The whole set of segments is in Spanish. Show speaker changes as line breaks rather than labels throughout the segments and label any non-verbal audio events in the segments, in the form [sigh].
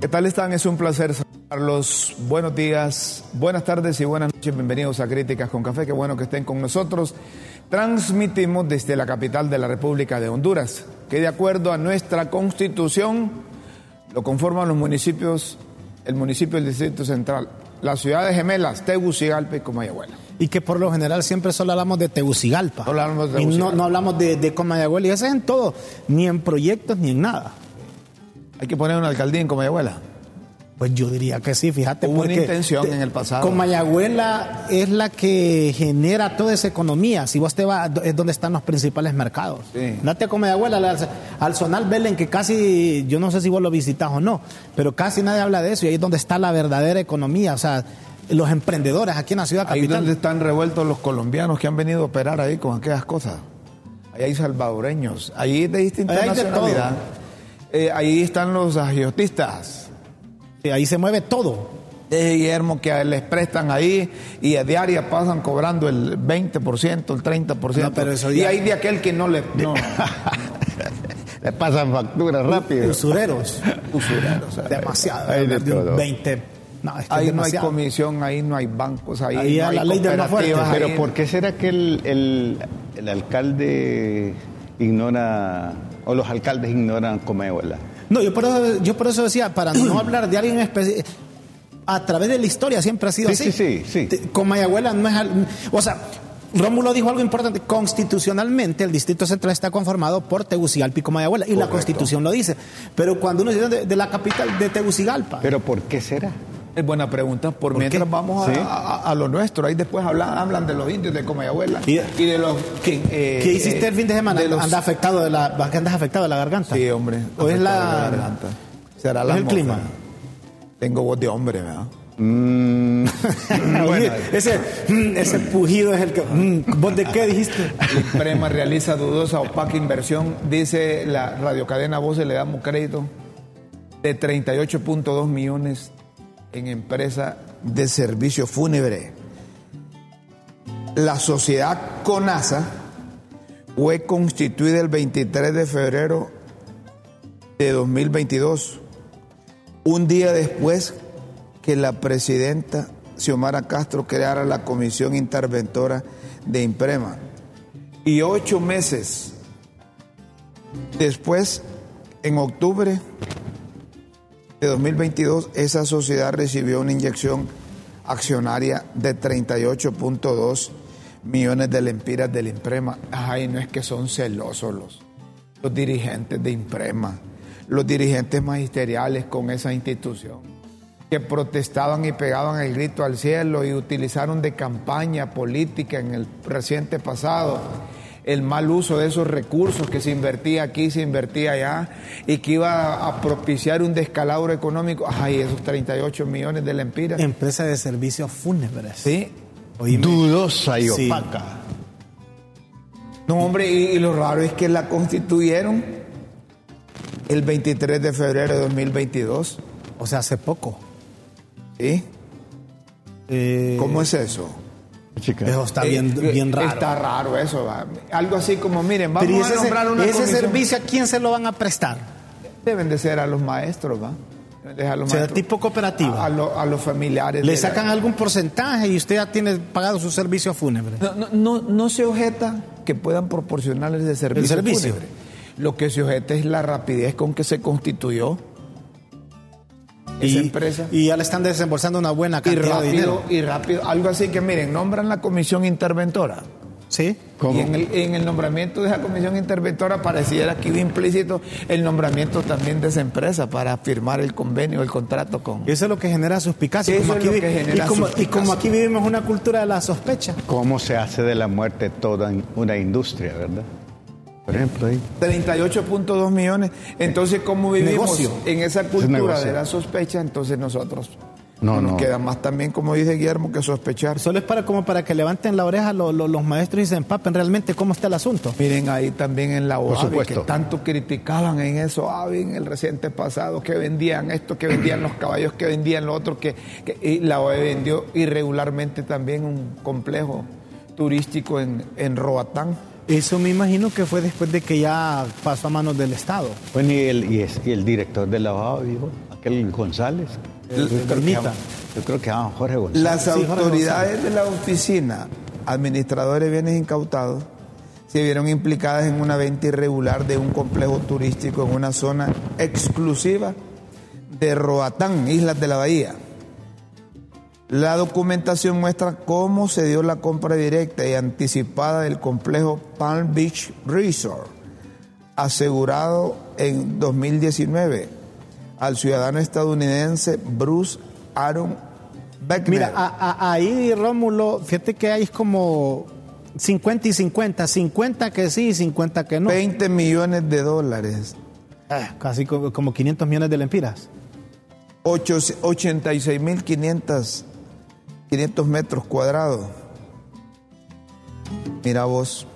¿Qué tal están? Es un placer saludarlos. Buenos días, buenas tardes y buenas noches. Bienvenidos a Críticas con Café. Qué bueno que estén con nosotros. Transmitimos desde la capital de la República de Honduras, que de acuerdo a nuestra constitución lo conforman los municipios, el municipio del Distrito Central, las ciudades gemelas, Tegucigalpa y Comayagüela.
Y que por lo general siempre solo hablamos de Tegucigalpa.
Solo hablamos de
y no,
Tegucigalpa.
no hablamos de, de Comayagüela. Y eso es en todo, ni en proyectos ni en nada.
Hay que poner una alcaldía en Comayagüela.
Pues yo diría que sí, fíjate.
Hubo una intención
te-
en el pasado.
Comayagüela es la que genera toda esa economía. Si vos te vas, es donde están los principales mercados.
Sí.
Date a Comayagüela, al, al Zonal Belén, que casi, yo no sé si vos lo visitas o no, pero casi nadie habla de eso y ahí es donde está la verdadera economía. O sea, los emprendedores aquí en la ciudad
Ahí
capital.
donde están revueltos los colombianos que han venido a operar ahí con aquellas cosas. Ahí hay salvadoreños, ahí de distinta
Ahí de
nacionalidad. Eh, ahí están los agiotistas.
Sí, ahí se mueve todo.
de Guillermo que les prestan ahí y a diaria pasan cobrando el 20%, el 30%.
No, pero eso
y hay de aquel que no le... No, [laughs]
Le pasan facturas rápido.
Usureros.
usureros,
Demasiado.
Hay de
de un
todo.
20. No, es que
Ahí
es
no hay comisión, ahí no hay bancos, ahí,
Ahí
no hay
la ley del más fuerte.
cooperativas,
Pero
ahí-
¿por qué será que el, el- el alcalde ignora, o los alcaldes ignoran Comayagüela?
No, yo por, eso, yo por eso decía, para no [clears throat] hablar de alguien específico, a través de la historia siempre ha sido
Sí,
así.
sí, sí, sí.
Con Mayagüela no es... al- O sea, Rómulo dijo algo importante. Constitucionalmente, el Distrito Central está conformado por Tegucigalpa y Comayagüela. Y la. Constitución lo dice. Pero cuando uno dice de, de la capital de Tegucigalpa...
¿Pero por qué será?
Es buena pregunta. Por,
¿Por
mientras
qué?
vamos a,
Sí.
a- a lo nuestro. Ahí después hablan, hablan de los indios de Comayagüela
Y-
y, de los que. eh,
¿Qué hiciste
eh,
el fin de semana?
de los-
Anda afectado de la, andas afectado de la garganta.
Sí, hombre.
¿O es la-
garganta. Será
es
la
el
mofa.
clima?
Tengo voz de hombre, ¿verdad?
Mm, [laughs] bueno,
ese, mm, ese pujido es el que... mm, ¿Vos de qué dijiste? [laughs]
El Prema realiza dudosa opaca inversión, dice la radiocadena Voces, le damos crédito de 38.2 millones en empresa de servicio fúnebre. La sociedad CONASA fue constituida el 23 de febrero de 2022, un día después que la presidenta Xiomara Castro creara la comisión interventora de Imprema. Y ocho meses después, en octubre de 2022, esa sociedad recibió una inyección accionaria de 38.2 millones de lempiras del Imprema. Ay, no es que son celosos los, los dirigentes de Imprema, los dirigentes magisteriales con esa institución que protestaban y pegaban el grito al cielo y utilizaron de campaña política en el reciente pasado el mal uso de esos recursos que se invertía aquí, se invertía allá y que iba a propiciar un descalabro económico. Ay, esos 38 millones de lempiras.
Empresa de servicios fúnebres.
Sí.
Oíme.
dudosa y
Sí.
opaca.
No, hombre, y, y lo raro es que la constituyeron el 23 de febrero de 2022.
O sea, hace poco.
¿Sí?
Eh,
¿Cómo es eso?
Chica.
Eso está bien,
Eh,
bien raro.
Está raro eso. va. Algo así como, miren, vamos
Pero ¿y
a
ese,
nombrar una
ese
comisión.
servicio a quién se lo van a prestar?
Deben de ser a los maestros, ¿va? A los
O sea,
maestros.
tipo cooperativa.
A, a lo- a los familiares.
Le
la-
sacan algún porcentaje y usted ya tiene pagado su servicio fúnebre.
No, no, no, no se objeta que puedan proporcionarles de servicio.
El servicio.
fúnebre. Lo que se objeta es la rapidez con que se constituyó esa empresa.
y ya le están desembolsando una buena
Y
cantidad de dinero.
rápido, y rápido. Algo así que, miren, nombran la comisión interventora.
¿Sí?
Y en el, en el nombramiento de esa comisión interventora pareciera que iba implícito el nombramiento también de esa empresa para firmar el convenio, el contrato con...
Eso es lo que genera suspicacia.
Eso
Como
es lo que genera
y, como, y
suspicacia.
como aquí vivimos una cultura de la sospecha.
¿Cómo se hace de la muerte toda una industria, verdad? Por ejemplo, ahí.
38.2 millones. Entonces, como vivimos
Negocio.
en esa cultura de la sospecha, entonces nosotros
No,
no, nos
no.
queda más también, como dice Guillermo, que sospechar.
Solo es para como para que levanten la oreja lo- lo- los maestros y se empapen realmente cómo está el asunto.
Miren ahí también en la OAVI, que
supuesto.
tanto criticaban en eso OAVI en el reciente pasado, que vendían esto, que vendían los caballos, que vendían lo otro, que, que- y la OAVI vendió irregularmente también un complejo turístico en, en Roatán.
Eso me imagino que fue después de que ya pasó a manos del Estado.
Bueno, y el, y es- y el director de la OAV, dijo, aquel González.
El-
yo, creo que, yo creo que llamaban Jorge González.
Las
Sí,
autoridades de la oficina administradores de bienes incautados se vieron implicadas en una venta irregular de un complejo turístico en una zona exclusiva de Roatán, Islas de la Bahía. La documentación muestra cómo se dio la compra directa y anticipada del complejo Palm Beach Resort, asegurado en 2019 al ciudadano estadounidense Bruce Aaron Beckner.
Mira, a- a- ahí Rómulo, fíjate que hay como 50 y 50, 50 que sí y 50 que no.
20 millones de dólares,
Ah, Casi co- como 500 millones de lempiras.
86.500 500 metros cuadrados. Mira vos.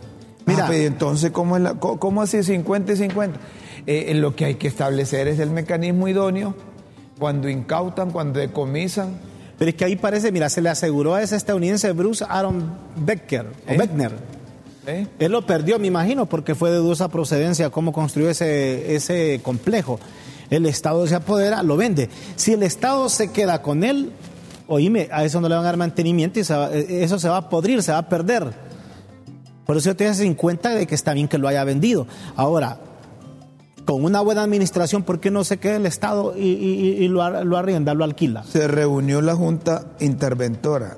Mira.
Ah, entonces, ¿cómo, es la, cómo así 50 y 50? Eh, eh, lo que hay que establecer es el mecanismo idóneo cuando incautan, cuando decomisan.
Pero es que ahí parece, mira, se le aseguró a ese estadounidense Bruce Aaron Becker, o
¿Eh?
Beckner.
¿eh?
Él lo perdió, me imagino, porque fue de dudosa procedencia cómo construyó ese, ese complejo. El Estado se apodera, lo vende. Si el Estado se queda con él, oíme, a eso no le van a dar mantenimiento y se va- eh, eso se va a podrir, se va a perder. Por eso te en cuenta de que está bien que lo haya vendido. Ahora, con una buena administración, ¿por qué no se queda el Estado y, lo, lo arrienda, lo alquila?
Se reunió la Junta Interventora,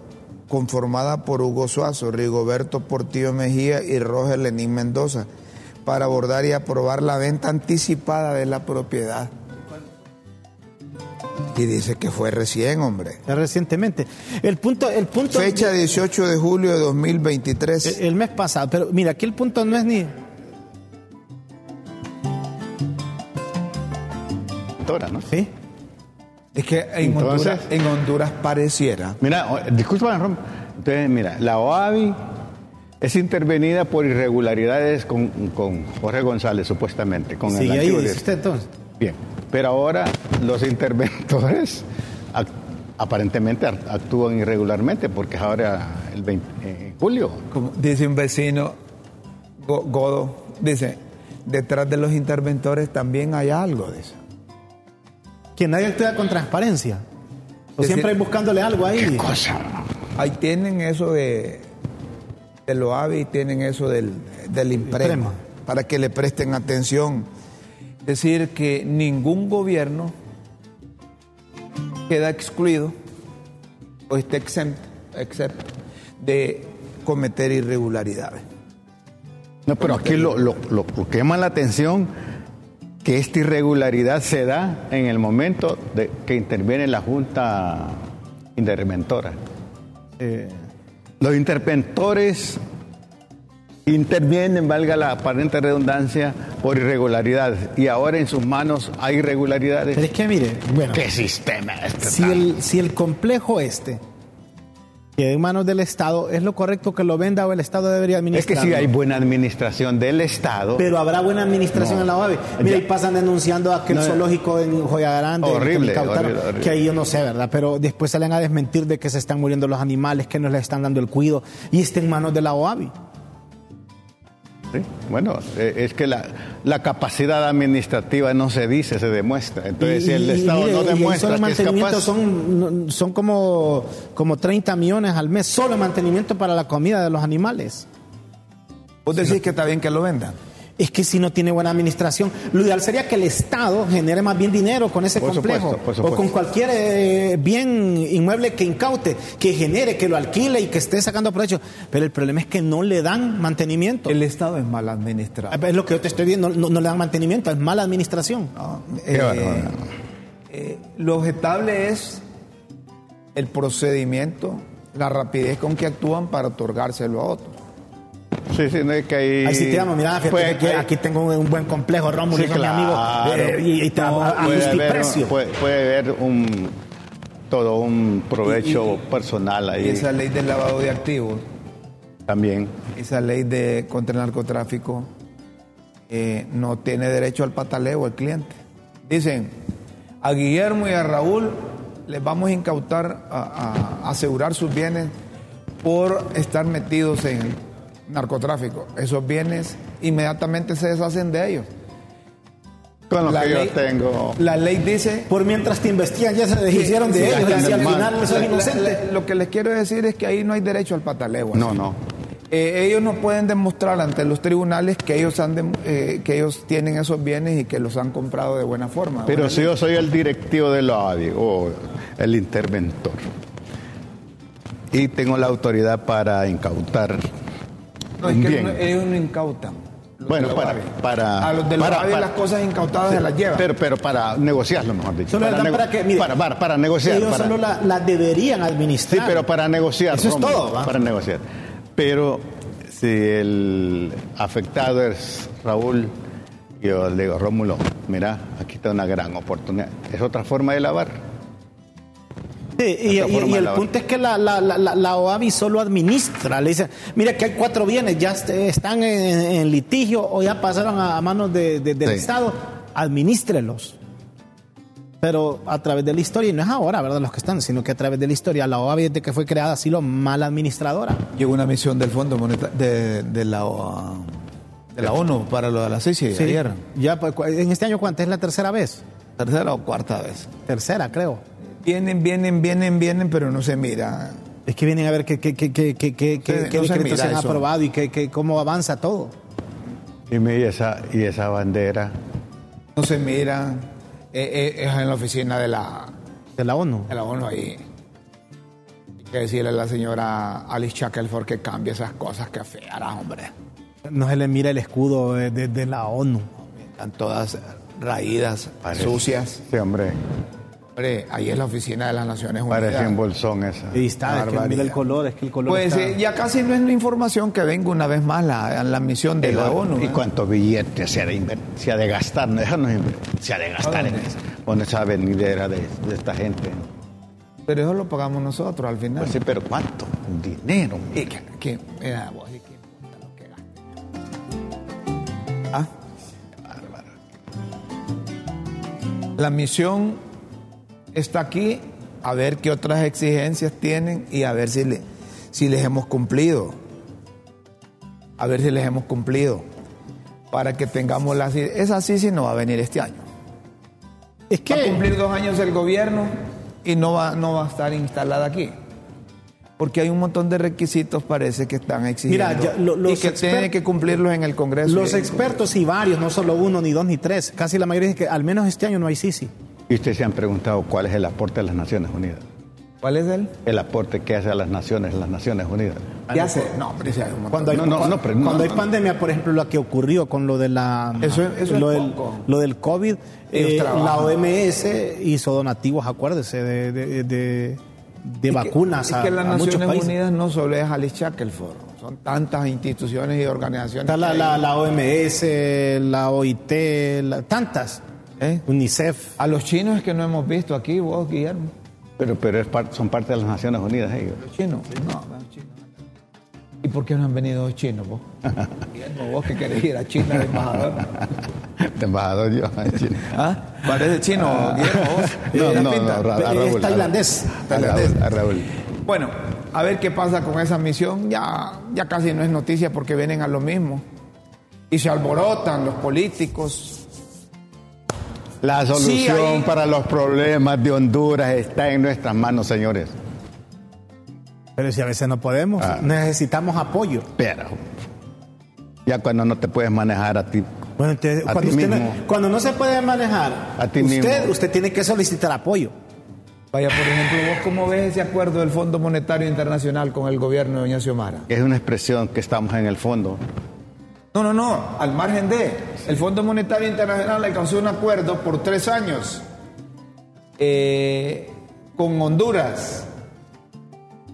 conformada por Hugo Suazo, Rigoberto Portillo Mejía y Roger Lenín Mendoza, para abordar y aprobar la venta anticipada de la propiedad. Y dice que fue recién, hombre.
Recientemente. El punto, el punto.
Fecha 18 de julio de 2023.
El, el mes pasado, pero mira, aquí el punto no es ni.
Doctora, ¿no?
¿Sí?
Es que en,
Entonces-
Honduras, en Honduras pareciera.
Mira, o- disculpa, Rom. Entonces, mira, la OAVI es intervenida por irregularidades con, con Jorge González, supuestamente. Con el
Sigue ahí, dice
director.
usted entonces.
Bien, pero ahora los interventores aparentemente act- actúan irregularmente porque es ahora el 20, en julio.
Como dice un vecino, Go- Godo, dice, detrás de los interventores también hay algo de eso.
Que nadie actúa con transparencia. O siempre hay buscándole algo ahí.
Cosa.
Ahí tienen eso de, de lo AVI, tienen eso del, del imprema,
Imprema.
para que le presten atención. Decir que ningún gobierno queda excluido o está exento, excepto de cometer irregularidades.
No, pero aquí lo, lo- lo- lo que llama la atención que esta irregularidad se da en el momento de que interviene la Junta Interventora.
Eh,
Los interventores intervienen, valga la aparente redundancia, por irregularidades. Y ahora en sus manos hay irregularidades.
pero es que mire, bueno,
¿Qué sistema es este?
si el, si el complejo este queda en manos del Estado, ¿es lo correcto que lo venda o el Estado debería
Es
administrar?
que si hay buena administración del Estado,
Pero habrá buena administración
No.
en la OAVI. Mira,
Ya.
y pasan denunciando a aquel
No.
zoológico en Joya Grande.
Horrible,
que incautaron,
horrible, horrible.
Que ahí yo no sé, ¿verdad? Pero después salen a desmentir de que se están muriendo los animales, que no les están dando el cuido y está en manos de la OAVI.
¿Sí? bueno, eh, es que la, la capacidad administrativa no se dice, se demuestra. Entonces, si el Estado
mire,
no demuestra
solo
que es capaz...
son, son como, como 30 millones al mes, solo mantenimiento para la comida de los animales.
Vos decís que está bien que lo vendan.
Es que si no tiene buena administración, lo ideal sería que el Estado genere más bien dinero con ese
Por
complejo
supuesto, por
o con cualquier eh, bien inmueble que incaute, que genere, que lo alquile y que esté sacando provecho. Pero el problema es que no le dan mantenimiento.
El Estado es mal administrado.
Es lo que yo te estoy diciendo, no, no le dan mantenimiento, es mala administración.
No,
Qué
eh, eh, lo objetable es el procedimiento, la rapidez con que actúan para otorgárselo a otros.
Sí, sí, no es que ahí...
Ahí sí te amo, mira, fíjate
Puede-
que
hay-
aquí tengo un, buen complejo, Rómulo,
Sí,
mi amigo,
claro.
eh, y, y te- a, a-
puede
justo y
haber,
precio.
puede, puede haber un todo un provecho personal ahí
Esa ley del lavado de activos,
también.
esa ley de contra el narcotráfico, eh, no tiene derecho al pataleo el cliente. Dicen, a Guillermo y a Raúl les vamos a incautar, a, a asegurar sus bienes por estar metidos en el narcotráfico. Esos bienes inmediatamente se deshacen de ellos.
Con lo
La
que
ley-
yo tengo.
La ley dice
Por mientras te investigan, ya se deshicieron
Sí,
de
sí,
ellos y al final
La-
son inocentes.
lo que les quiero decir es que ahí no hay derecho al pataleo. así.
No, no.
Eh, ellos no pueden demostrar ante los tribunales que ellos han eh, que ellos tienen esos bienes y que los han comprado de buena forma.
Pero si yo soy el directivo de la ADI o el interventor y tengo la autoridad para incautar
no, es que
bien.
ellos no incautan. Los
Bueno, para, para
a los de la
para- para-
las cosas incautadas se las llevan.
Pero, pero para negociarlo, mejor dicho.
Solo dan
nego-
para que, mire,
para, para- para negociar.
Ellos
para-
solo la, la deberían
sí,
administrar.
pero para negociar.
Eso es todo, ¿va?
Para negociar. Pero si el afectado es Raúl, yo le digo, Rómulo, mira, aquí está una gran oportunidad. Es otra forma de lavar.
Sí, y, el punto es que la, la, la, la- la OAVI solo administra. Le dice, mira que hay cuatro bienes, ya est- están en, en litigio o ya pasaron a, manos de- de- del
Sí.
Estado, administrelos. Pero a través de la historia, y no es ahora, ¿verdad? Los que están, sino que a través de la historia, la OAVI desde que fue creada ha sido mal administradora.
Llegó una misión del Fondo Monetario de, de la, O- de la ONU para lo de la CICI
Sí.
ayer.
Ya, pues, en este año, ¿cuánta es la tercera vez?
Tercera o cuarta vez.
Tercera, creo.
Vienen, vienen, vienen, vienen, pero no se mira.
Es que vienen a ver qué, qué, qué, qué, qué, qué, qué-
no se
decretos
mira
se han
eso.
aprobado y qué, qué- cómo avanza todo.
Y, y esa, y esa bandera.
No se mira. Eh, eh, es en la oficina de la,
De la ONU.
de la ONU ahí. Hay que decirle a la señora Alice Shackelford que cambie esas cosas que feara, hombre.
No se le mira el escudo de, de- de la ONU.
Están todas raídas,
Parece-
sucias.
Sí, hombre.
Hombre, ahí es la oficina de las Naciones Unidas.
Parece un bolsón esa.
Y está, es que
Barbaridad.
mira el color, es que el color
Pues
está-
eh, ya casi no es la información que venga una vez más la, la misión de la ONU.
¿Y
¿eh?
cuántos billetes se ha de, se ha de gastar? No, se ha de gastar en, eso, con esa venidera de, de esta gente.
Pero eso lo pagamos nosotros al final.
Pues sí, pero ¿cuánto? Dinero.
Y que, que- mira vos, y que importa lo que. ¿Ah? La misión está aquí a ver qué otras exigencias tienen y a ver si, le- si les hemos cumplido. A ver si les hemos cumplido. Para que tengamos la... Esa sí sí no va a venir este año.
Es
Va a
que
cumplir dos años el gobierno y no va, no va a estar instalada aquí. Porque hay un montón de requisitos, parece, que están exigiendo.
Mira, ya, lo-
y
los
que
exper-
tiene que cumplirlos en el Congreso.
los
Y-
expertos y varios, no solo uno, ni dos, ni tres, casi la mayoría dice que al menos este año no hay Sisi.
Y ustedes se han preguntado cuál es el aporte de las Naciones Unidas.
¿Cuál es él?
El aporte que hace a las naciones, las Naciones Unidas.
¿Qué hace? No, montón.
Cuando hay,
No, no,
cuando,
no, pero
cuando hay pandemia, por ejemplo, lo que ocurrió con lo de la
Eso es
lo, del, lo del COVID, eh, la OMS hizo donativos, acuérdese, de, de, de- de vacunas
Es
a,
que las
a muchos
Naciones. Unidas no solo es Alice Shackelford. Son tantas instituciones y organizaciones.
Está la,
que
la, la OMS, la OIT, la- tantas,
¿Eh?
UNICEF.
A los chinos es que no hemos visto aquí, vos, Guillermo.
Pero, pero es par- son parte de las Naciones Unidas ellos.
¿Los chinos? No, los chinos. ¿Y por qué no han venido los chinos, vos? [laughs] Guillermo, vos que querés ir a China de embajador. [laughs]
De embajador yo. en China.
¿Ah? Parece chino, Guillermo, vos. [laughs]
No, no,
pinta.
no, Ra- a
Es
Raúl, a-
tailandés.
A Raúl, a Raúl.
Bueno, a ver qué pasa con esa misión. Ya, ya casi no es noticia porque vienen a lo mismo. Y se alborotan los políticos.
La solución
ahí-
para los problemas de Honduras está en nuestras manos, señores.
Pero si a veces no podemos,
Ah.
necesitamos apoyo.
Pero ya cuando no te puedes manejar a ti,
Bueno, entonces,
A
cuando,
ti
usted no,
mismo.
cuando no se puede manejar,
A ti
usted,
mismo.
usted tiene que solicitar apoyo.
Vaya, por ejemplo, vos cómo ves ese acuerdo del Fondo Monetario Internacional con el gobierno de Doña Xiomara.
es una expresión que estamos en el fondo.
No, no, no, al margen de. El Fondo Monetario Internacional alcanzó un acuerdo por tres años eh, con Honduras.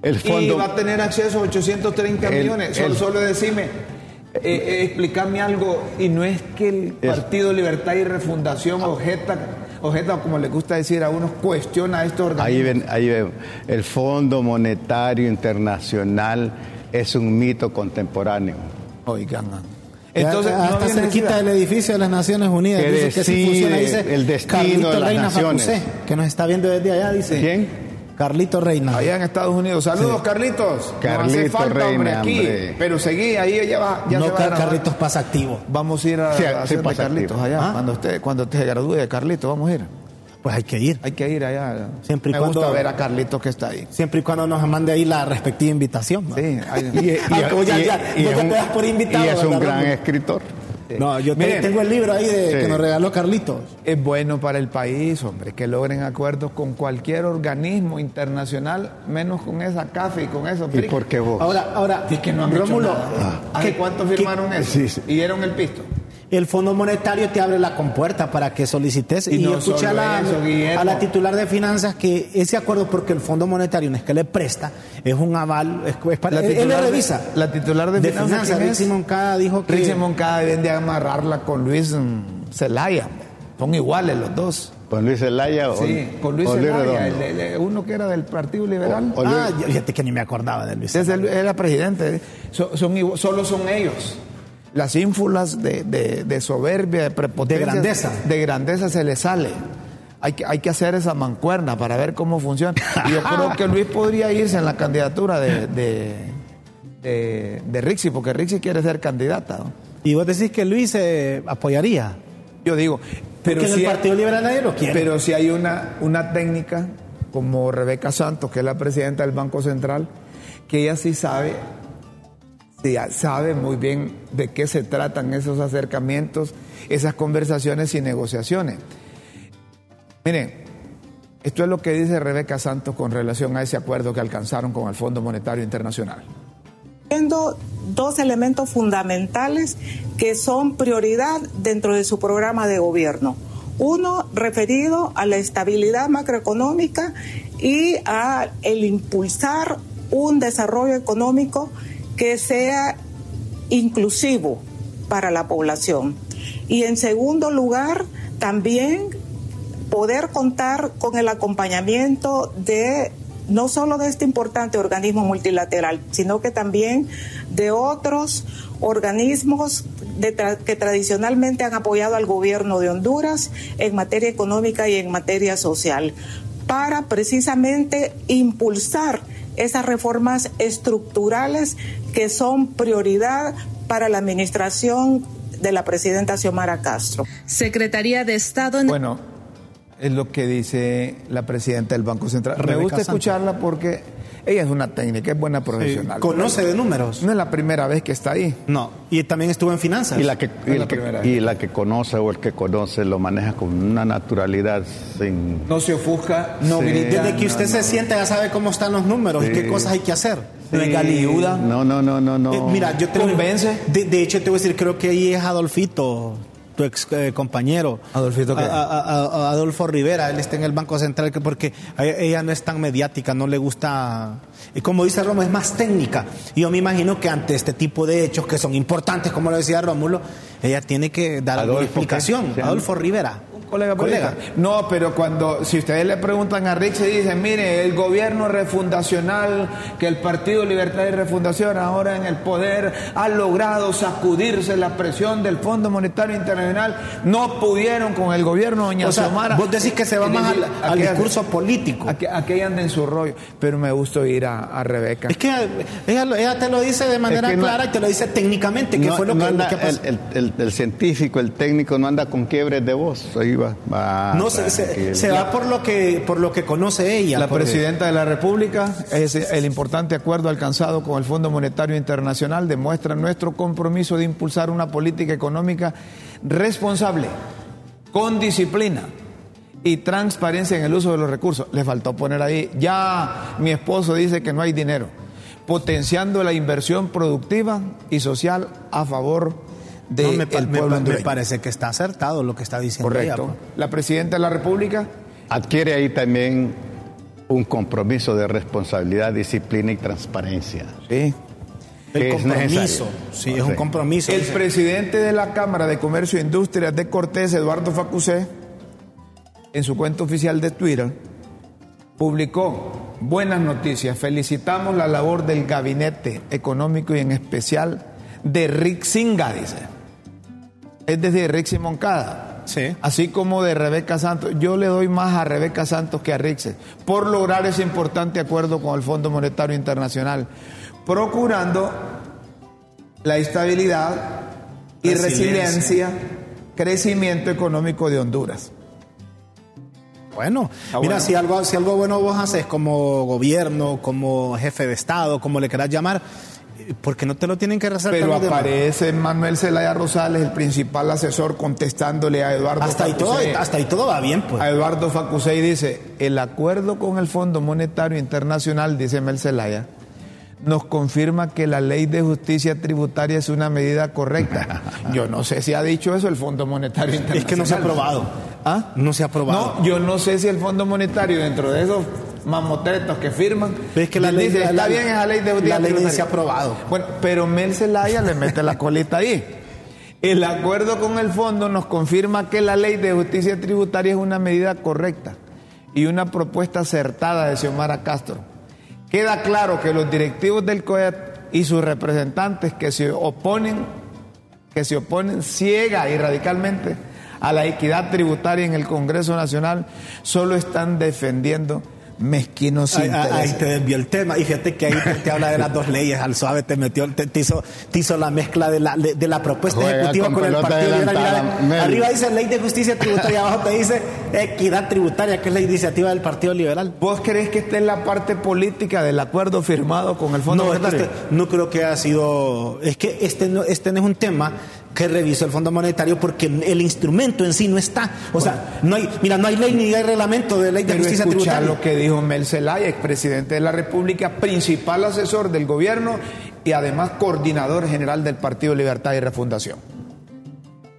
El
Y
fondo,
va a tener acceso a 830
El-
millones. Solo,
el-
solo decime, eh, eh, explícame algo. Y no es que el Partido Libertad y Refundación objeta, objeta, como le gusta decir a unos, cuestiona a estos
ahí
organismos.
ven, ahí ven, el Fondo Monetario Internacional es un mito contemporáneo.
Oigan.
Entonces,
no
hasta cerquita del edificio de las Naciones Unidas.
Que
dice que sí
decide
funciona, dice
el destino
Carlito
de las
Reina
naciones.
Facusé, que nos está viendo desde allá, dice.
¿Quién?
Carlito Reina.
Allá en Estados Unidos. Saludos, Carlitos.
Carlito
no hace falta,
Reina,
hombre, aquí.
hombre.
Pero seguí, ahí ya va. Ya
no,
se va a.
Carlitos pasa activo.
Vamos a ir a,
Sí,
a
sí
hacer
pasa
Carlitos
activo.
allá.
Ah.
Cuando usted, cuando usted se gradúe de Carlitos, vamos a ir.
Pues hay que ir.
Hay que ir allá.
Siempre y
Me
cuando-
gusta ver a Carlitos que está ahí.
Siempre y cuando nos mande ahí la respectiva invitación. ¿no?
Sí, hay-
Y,
Ah,
y- es
te
un-
das por invitado,
y es un
¿verdad,
gran escritor.
No, yo
Miren.
tengo el libro ahí de,
Sí.
que nos regaló Carlitos.
Es bueno para el país, hombre, que logren acuerdos con cualquier organismo internacional, menos con esa CAFE y con eso.
¿Y por qué vos?
Ahora, ahora,
Es que no han
Rómulo,
nada. ¿Hace
¿qué-
cuánto
qué-
firmaron eso?
Sí, sí.
Y dieron el pisto.
El Fondo Monetario te abre la compuerta para que solicites.
Y
Y,
no
escuché a
solo
la,
eso,
a la titular de finanzas que ese acuerdo, porque el Fondo Monetario no es que le presta, es un aval, es, es para,
La
él, él le
titular de-
revisa.
la titular de finanzas.
Rixi Moncada, dijo que...
Rixi Moncada deben de amarrarla con Luis mm, Zelaya. Son iguales los dos.
¿Con Luis Zelaya o,
Sí, con Luis Zelaya,
Redondo?
el- el- el- uno que era del Partido Liberal.
O- o-
Ah, fíjate que ni me acordaba de Luis.
Ese era presidente. Son, solo son ellos. Las ínfulas de, de- de soberbia, de prepotencia.
De grandeza.
De grandeza se le sale. Hay que, hay que hacer esa mancuerna para ver cómo funciona. Y yo creo que Luis podría irse en la candidatura de, de, de, de Rixi, porque Rixi quiere ser candidata. ¿no?
Y vos decís que Luis eh, apoyaría.
Yo digo, pero
Porque en
si
el
hay-
Partido Liberal nadie lo quiere.
Pero si hay una, una técnica como Rebeca Santos, que es la presidenta del Banco Central, que ella sí sabe, sabe muy bien de qué se tratan esos acercamientos, esas conversaciones y negociaciones. Miren, esto es lo que dice Rebeca Santos con relación a ese acuerdo que alcanzaron con el Fondo Monetario Internacional.
Viendo dos elementos fundamentales que son prioridad dentro de su programa de gobierno. Uno referido a la estabilidad macroeconómica y a el impulsar un desarrollo económico que sea inclusivo para la población. Y en segundo lugar, también poder contar con el acompañamiento de no solo de este importante organismo multilateral, sino que también de otros organismos que tradicionalmente han apoyado al gobierno de Honduras en materia económica y en materia social, para precisamente impulsar esas reformas estructurales que son prioridad para la administración de la presidenta Xiomara Castro.
Secretaría de Estado en
Bueno, es lo que dice la presidenta del Banco Central. Me gusta escucharla porque ella es una técnica, es buena profesional.
Conoce de números.
No es la primera vez que está ahí.
No. Y también estuvo en finanzas.
Y la, que, y,
la
que- y la que conoce o el que conoce lo maneja con una naturalidad sin...
No se ofusca, no
Sí.
grita.
Desde que usted se siente ya sabe cómo están los números y
Sí.
qué cosas hay que hacer.
No es galiuda.
No, no, no, no, no.
Eh, mira, yo te
Convence.
De, de hecho, te voy a decir, creo que ahí es Adolfito, tu ex eh, compañero.
¿Adolfito qué?
A- a- a- a Adolfo Rivera, él está en el Banco Central, que porque ella- no es tan mediática, no le gusta. Y como dice Romo, es más técnica. Y yo me imagino que ante este tipo de hechos que son importantes, como lo decía Rómulo, ella tiene que dar alguna
Adolfo, ¿qué?
explicación. Adolfo Rivera.
Colega, colega. No, pero cuando, si ustedes le preguntan a Rich, se dicen, mire, el gobierno refundacional, que el Partido Libertad y Refundación ahora en el poder ha logrado sacudirse la presión del Fondo Monetario Internacional, no pudieron con el gobierno, doña
O sea,
Xiomara.
vos decís que se va más al, discurso político.
Aquí, aquí anda en su rollo, pero me gusta ir a, a Rebeca.
Es que ella, lo- ella te lo dice de manera
que no-
clara y te lo dice técnicamente, que
no,
fue lo
no
que, lo
anda-
que pasó.
el, el- el- el científico, el técnico no anda con quiebres de voz. Ahí va. va
No, se, se- va por lo que por lo que conoce ella.
La
porque-
presidenta de la República, es el importante acuerdo alcanzado con el Fondo Monetario Internacional demuestra nuestro compromiso de impulsar una política económica responsable, con disciplina y transparencia en el uso de los recursos. Le faltó poner ahí, ya mi esposo dice que no hay dinero, potenciando la inversión productiva y social a favor del
me, pa- me
pueblo
parece que está acertado lo que está diciendo.
Correcto.
pues.
La presidenta de la República
Adquiere ahí también un compromiso de responsabilidad, disciplina y transparencia.
sí,
El
que es
compromiso.
necesario.
Sí, es un compromiso.
El presidente de la Cámara de Comercio e Industrias de Cortés, Eduardo Facusé, en su cuenta oficial de Twitter, publicó buenas noticias. Felicitamos la labor del gabinete económico y en especial de Rick Singa, dice. Es decir, Rick Moncada.
Sí.
así como de Rebeca Santos. Yo le doy más a Rebeca Santos que a Rixes por lograr ese importante acuerdo con el Fondo Monetario Internacional, procurando la estabilidad y
Resiliencia.
resiliencia, crecimiento económico de Honduras.
Bueno,
Ah,
mira,
bueno.
Si, algo, si algo bueno vos haces como gobierno, como jefe de Estado, como le querás llamar, ¿por qué no te lo tienen que resaltar
Pero aparece Manuel Zelaya Rosales, el principal asesor, contestándole a Eduardo
Hasta ahí, todo,
Facusey.
hasta ahí todo va bien, pues.
A Eduardo Facusey dice, el acuerdo con el Fondo Monetario Internacional, dice Mel Zelaya, nos confirma que la ley de justicia tributaria es una medida correcta. [laughs] Yo no sé si ha dicho eso el Fondo Monetario Internacional.
Es que no se ha aprobado.
¿Ah?
No se ha aprobado.
No, yo no sé si el Fondo Monetario, dentro de esos mamotretos que firman,
Pero es que la
dice,
ley-
está
la-
bien esa ley de
la ley
tributaria".
dice aprobado.
Bueno, pero Mel Zelaya le mete la colita ahí. El acuerdo con el fondo nos confirma que la ley de justicia tributaria es una medida correcta y una propuesta acertada de Xiomara Castro. Queda claro que los directivos del COEP y sus representantes que se oponen, que se oponen ciega y radicalmente a la equidad tributaria en el Congreso Nacional, solo están defendiendo mezquinos
Ahí, ahí- te desvió el tema. Y fíjate que ahí te, te habla de las dos leyes. Al suave te metió, te, te hizo, te hizo la mezcla de la, de, de la propuesta
Juega
ejecutiva
con
con, el Partido Liberal. Arriba dice ley de justicia tributaria, abajo te dice equidad tributaria, que es la iniciativa del Partido Liberal.
¿Vos crees que esté en la parte política del acuerdo firmado con el Fondo
No, es este- no creo que haya sido. Es que este no, este no es un tema que revisó el Fondo Monetario porque el instrumento en sí no está. O sea, no hay, mira, no hay ley ni hay reglamento de ley de
Pero
justicia
escucha
tributaria.
lo que dijo Mel Zelaya, expresidente de la República, principal asesor del gobierno y además coordinador general del Partido Libertad y Refundación.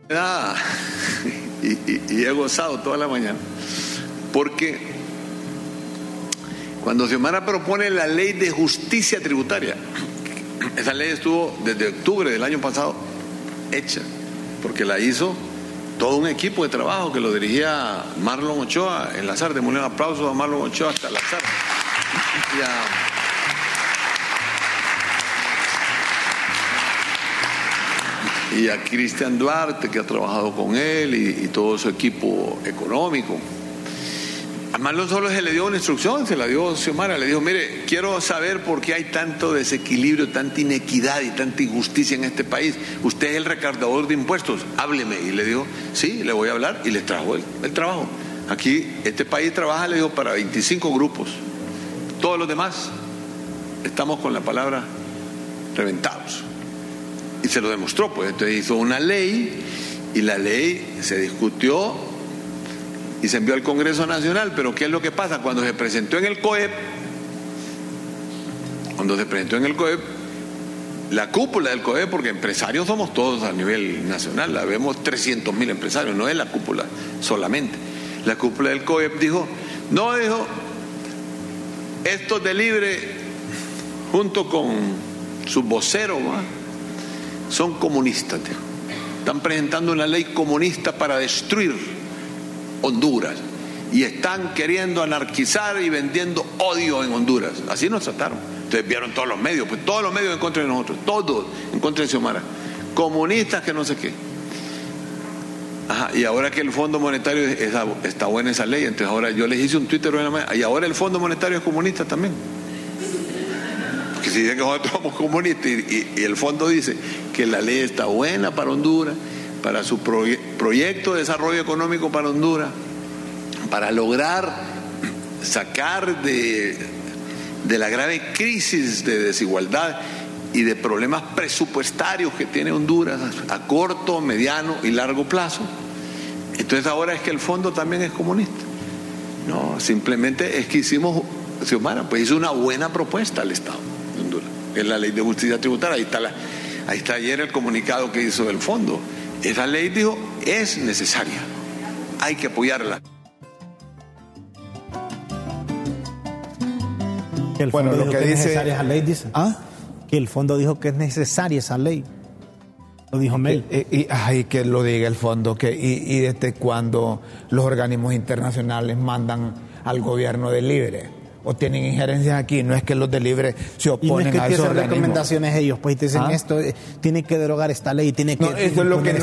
Ah, [laughs] y, y- y he gozado toda la mañana. Porque cuando Xiomara propone la ley de justicia tributaria, esa ley estuvo desde octubre del año pasado hecha, porque la hizo todo un equipo de trabajo que lo dirigía Marlon Ochoa, el azar, de un aplauso a Marlon Ochoa hasta el azar. Y a- y a Cristian Duarte, que ha trabajado con él, y todo su equipo económico. Además, no solo se le dio una instrucción, se la dio Xiomara, le dijo, mire, quiero saber por qué hay tanto desequilibrio, tanta inequidad y tanta injusticia en este país. Usted es el recaudador de impuestos, hábleme. Y le dijo, sí, le voy a hablar, y le trajo el, el trabajo. Aquí, este país trabaja, le dijo, para 25 grupos. Todos los demás estamos con la palabra reventados. Y se lo demostró, pues entonces hizo una ley y la ley se discutió y se envió al Congreso Nacional, pero ¿qué es lo que pasa? Cuando se presentó en el COEP, cuando se presentó en el COEP, la cúpula del COEP, porque empresarios somos todos a nivel nacional, la vemos 300 mil empresarios, no es la cúpula solamente. La cúpula del COEP dijo, no, dijo, estos de libre, junto con su vocero, son comunistas. Están presentando una ley comunista para destruir Honduras y están queriendo anarquizar y vendiendo odio en Honduras. Así nos trataron. Entonces vieron todos los medios, pues todos los medios en contra de nosotros, todos en contra de Xiomara. Comunistas que no sé qué. Ajá, y ahora que el Fondo Monetario está buena esa ley, entonces ahora yo les hice un Twitter y ahora el Fondo Monetario es comunista también. Porque si dicen que nosotros somos comunistas y el fondo dice que la ley está buena para Honduras, para su proye- proyecto de desarrollo económico para Honduras, para lograr sacar de, de la grave crisis de desigualdad y de problemas presupuestarios que tiene Honduras a, corto, mediano y largo plazo. Entonces ahora es que el fondo también es comunista. No, simplemente es que hicimos, Xiomara, pues hizo una buena propuesta al Estado de Honduras, es la ley de justicia tributaria. Ahí está, ahí está ayer el comunicado que hizo el fondo. Esa ley dijo, es necesaria, hay que apoyarla.
Que el
Bueno,
fondo
lo
dijo
que
es
dice-
necesaria esa ley, dice.
¿Ah?
Que el fondo dijo que es necesaria esa ley. Lo dijo Mel.
Y, y- ay, que lo diga el fondo, que, y, y desde cuando los organismos internacionales mandan al gobierno de libre o tienen injerencias aquí, no es que los de libre se
Y no
oponen
es que
a
te
esos
hacen recomendaciones ellos, pues y te dicen
¿Ah?
esto, eh, tiene que derogar esta ley, tiene que
No, eso es lo que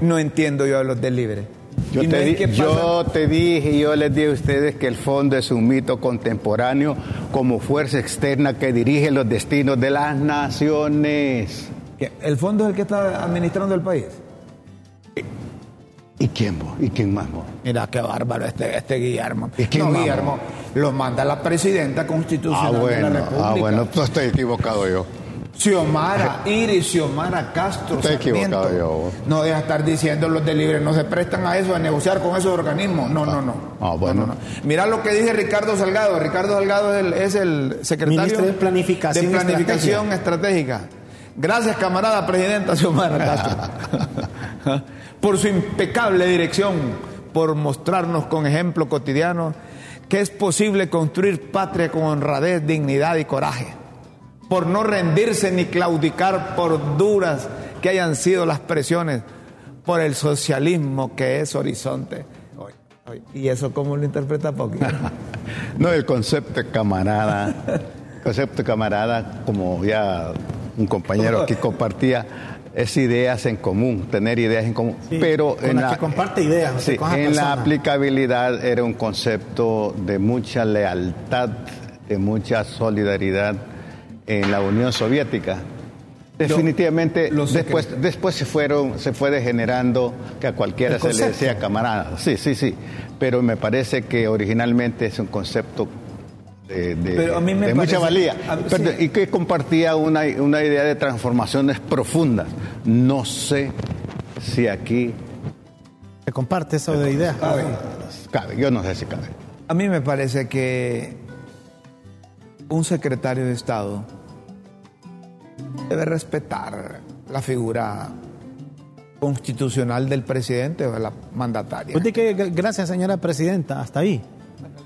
no, entiendo yo a los del libre.
Yo,
no
te,
es
yo te dije y yo les dije a ustedes que el fondo es un mito contemporáneo como fuerza externa que dirige los destinos de las naciones.
el fondo es el que está administrando el país.
¿Y quién vos? ¿Y quién más vos?
Mira qué bárbaro este, este Guillermo.
¿Y quién
no,
más,
Guillermo, lo manda la presidenta
Ah,
constitucional de la
bueno,
República.
ah, bueno, pues estoy equivocado yo.
Xiomara [laughs] Iris, Xiomara Castro.
Estoy
Sarmiento.
equivocado yo.
No deja estar diciendo los de libre, no se prestan a eso, a negociar con esos organismos. No, no, no.
Ah, bueno.
No, no, no. Mira lo que dice Ricardo Salgado. Ricardo Salgado es el, es el secretario
Ministro de Planificación
de Planificación Estratégica. Gracias, camarada presidenta Xiomara Castro, [laughs] [laughs] por su impecable dirección, por mostrarnos con ejemplo cotidiano que es posible construir patria con honradez, dignidad y coraje por no rendirse ni claudicar por duras que hayan sido las presiones, por el socialismo que es horizonte. ¿Y eso cómo lo interpreta Poqui? [laughs]
No, el concepto de camarada, [laughs] concepto de camarada, como ya un compañero aquí compartía, es ideas en común, tener ideas en común.
Sí,
pero
con
en
la que comparte ideas,
sí, en la aplicabilidad era un concepto de mucha lealtad, de mucha solidaridad en la Unión Soviética. Definitivamente,
lo
después, después se fueron, se fue degenerando que a cualquiera se le decía camarada. Sí, sí, sí. Pero me parece que originalmente es un concepto de, de-
Pero a mí me
de mucha valía.
a-
Pero-
sí.
Y que compartía una, una idea de transformaciones profundas. No sé si aquí
Se comparte eso de ideas.
cabe. Yo no sé si cabe.
A mí me parece que un secretario de Estado debe respetar la figura constitucional del presidente o de la mandataria.
Pues di que, gracias, señora presidenta, hasta ahí.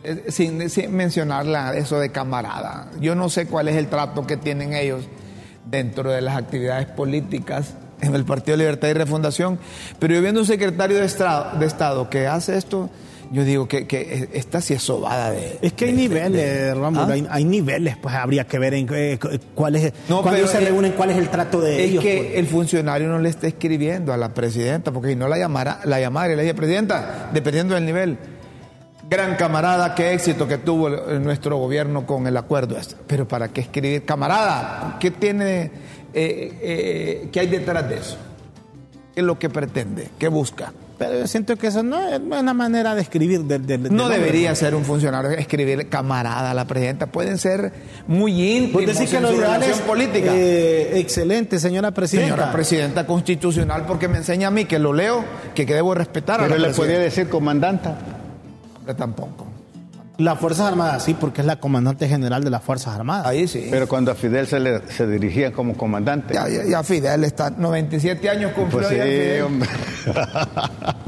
Eh, sin, sin mencionarla eso de camarada. Yo no sé cuál es el trato que tienen ellos dentro de las actividades políticas en el Partido de Libertad y Refundación, pero yo viendo un secretario de Estado, de Estado que hace esto, yo digo que, que esta sí es sobada de...
Es que hay
de-
niveles,
de- ¿Ah?
hay, hay niveles, pues habría que ver en eh, cu- cuál es,
No,
cuando se
es-
reúnen, cuál es el trato de
Es
ellos.
que
pues.
el funcionario no le está escribiendo a la presidenta, porque si no la llamara, la llamara y le dice, presidenta, dependiendo del nivel, gran camarada, qué éxito que tuvo el- nuestro gobierno con el acuerdo este. Pero ¿para qué escribir camarada? ¿Qué tiene, eh, eh, qué hay detrás de eso? ¿Qué es lo que pretende? ¿Qué busca?
Pero yo siento que eso no es una manera de escribir del
No debería ser un funcionario escribir camarada a la presidenta. Pueden ser muy
Pues
íntimos
decir que
en
lo
su
ideal
relación
es
política.
eh, excelente, señora presidenta.
Señora presidenta constitucional, porque me enseña a mí que lo leo, que, que debo respetar a
Pero
la
le podía
presidenta.
decir comandanta.
Tampoco.
Las Fuerzas Armadas, sí, porque es la comandante general de las Fuerzas Armadas.
Ahí sí.
Pero cuando a Fidel se le se dirigía como comandante.
ya, ya, ya Fidel está 97 años cumplió
Pues sí,
Fidel.
hombre. [laughs]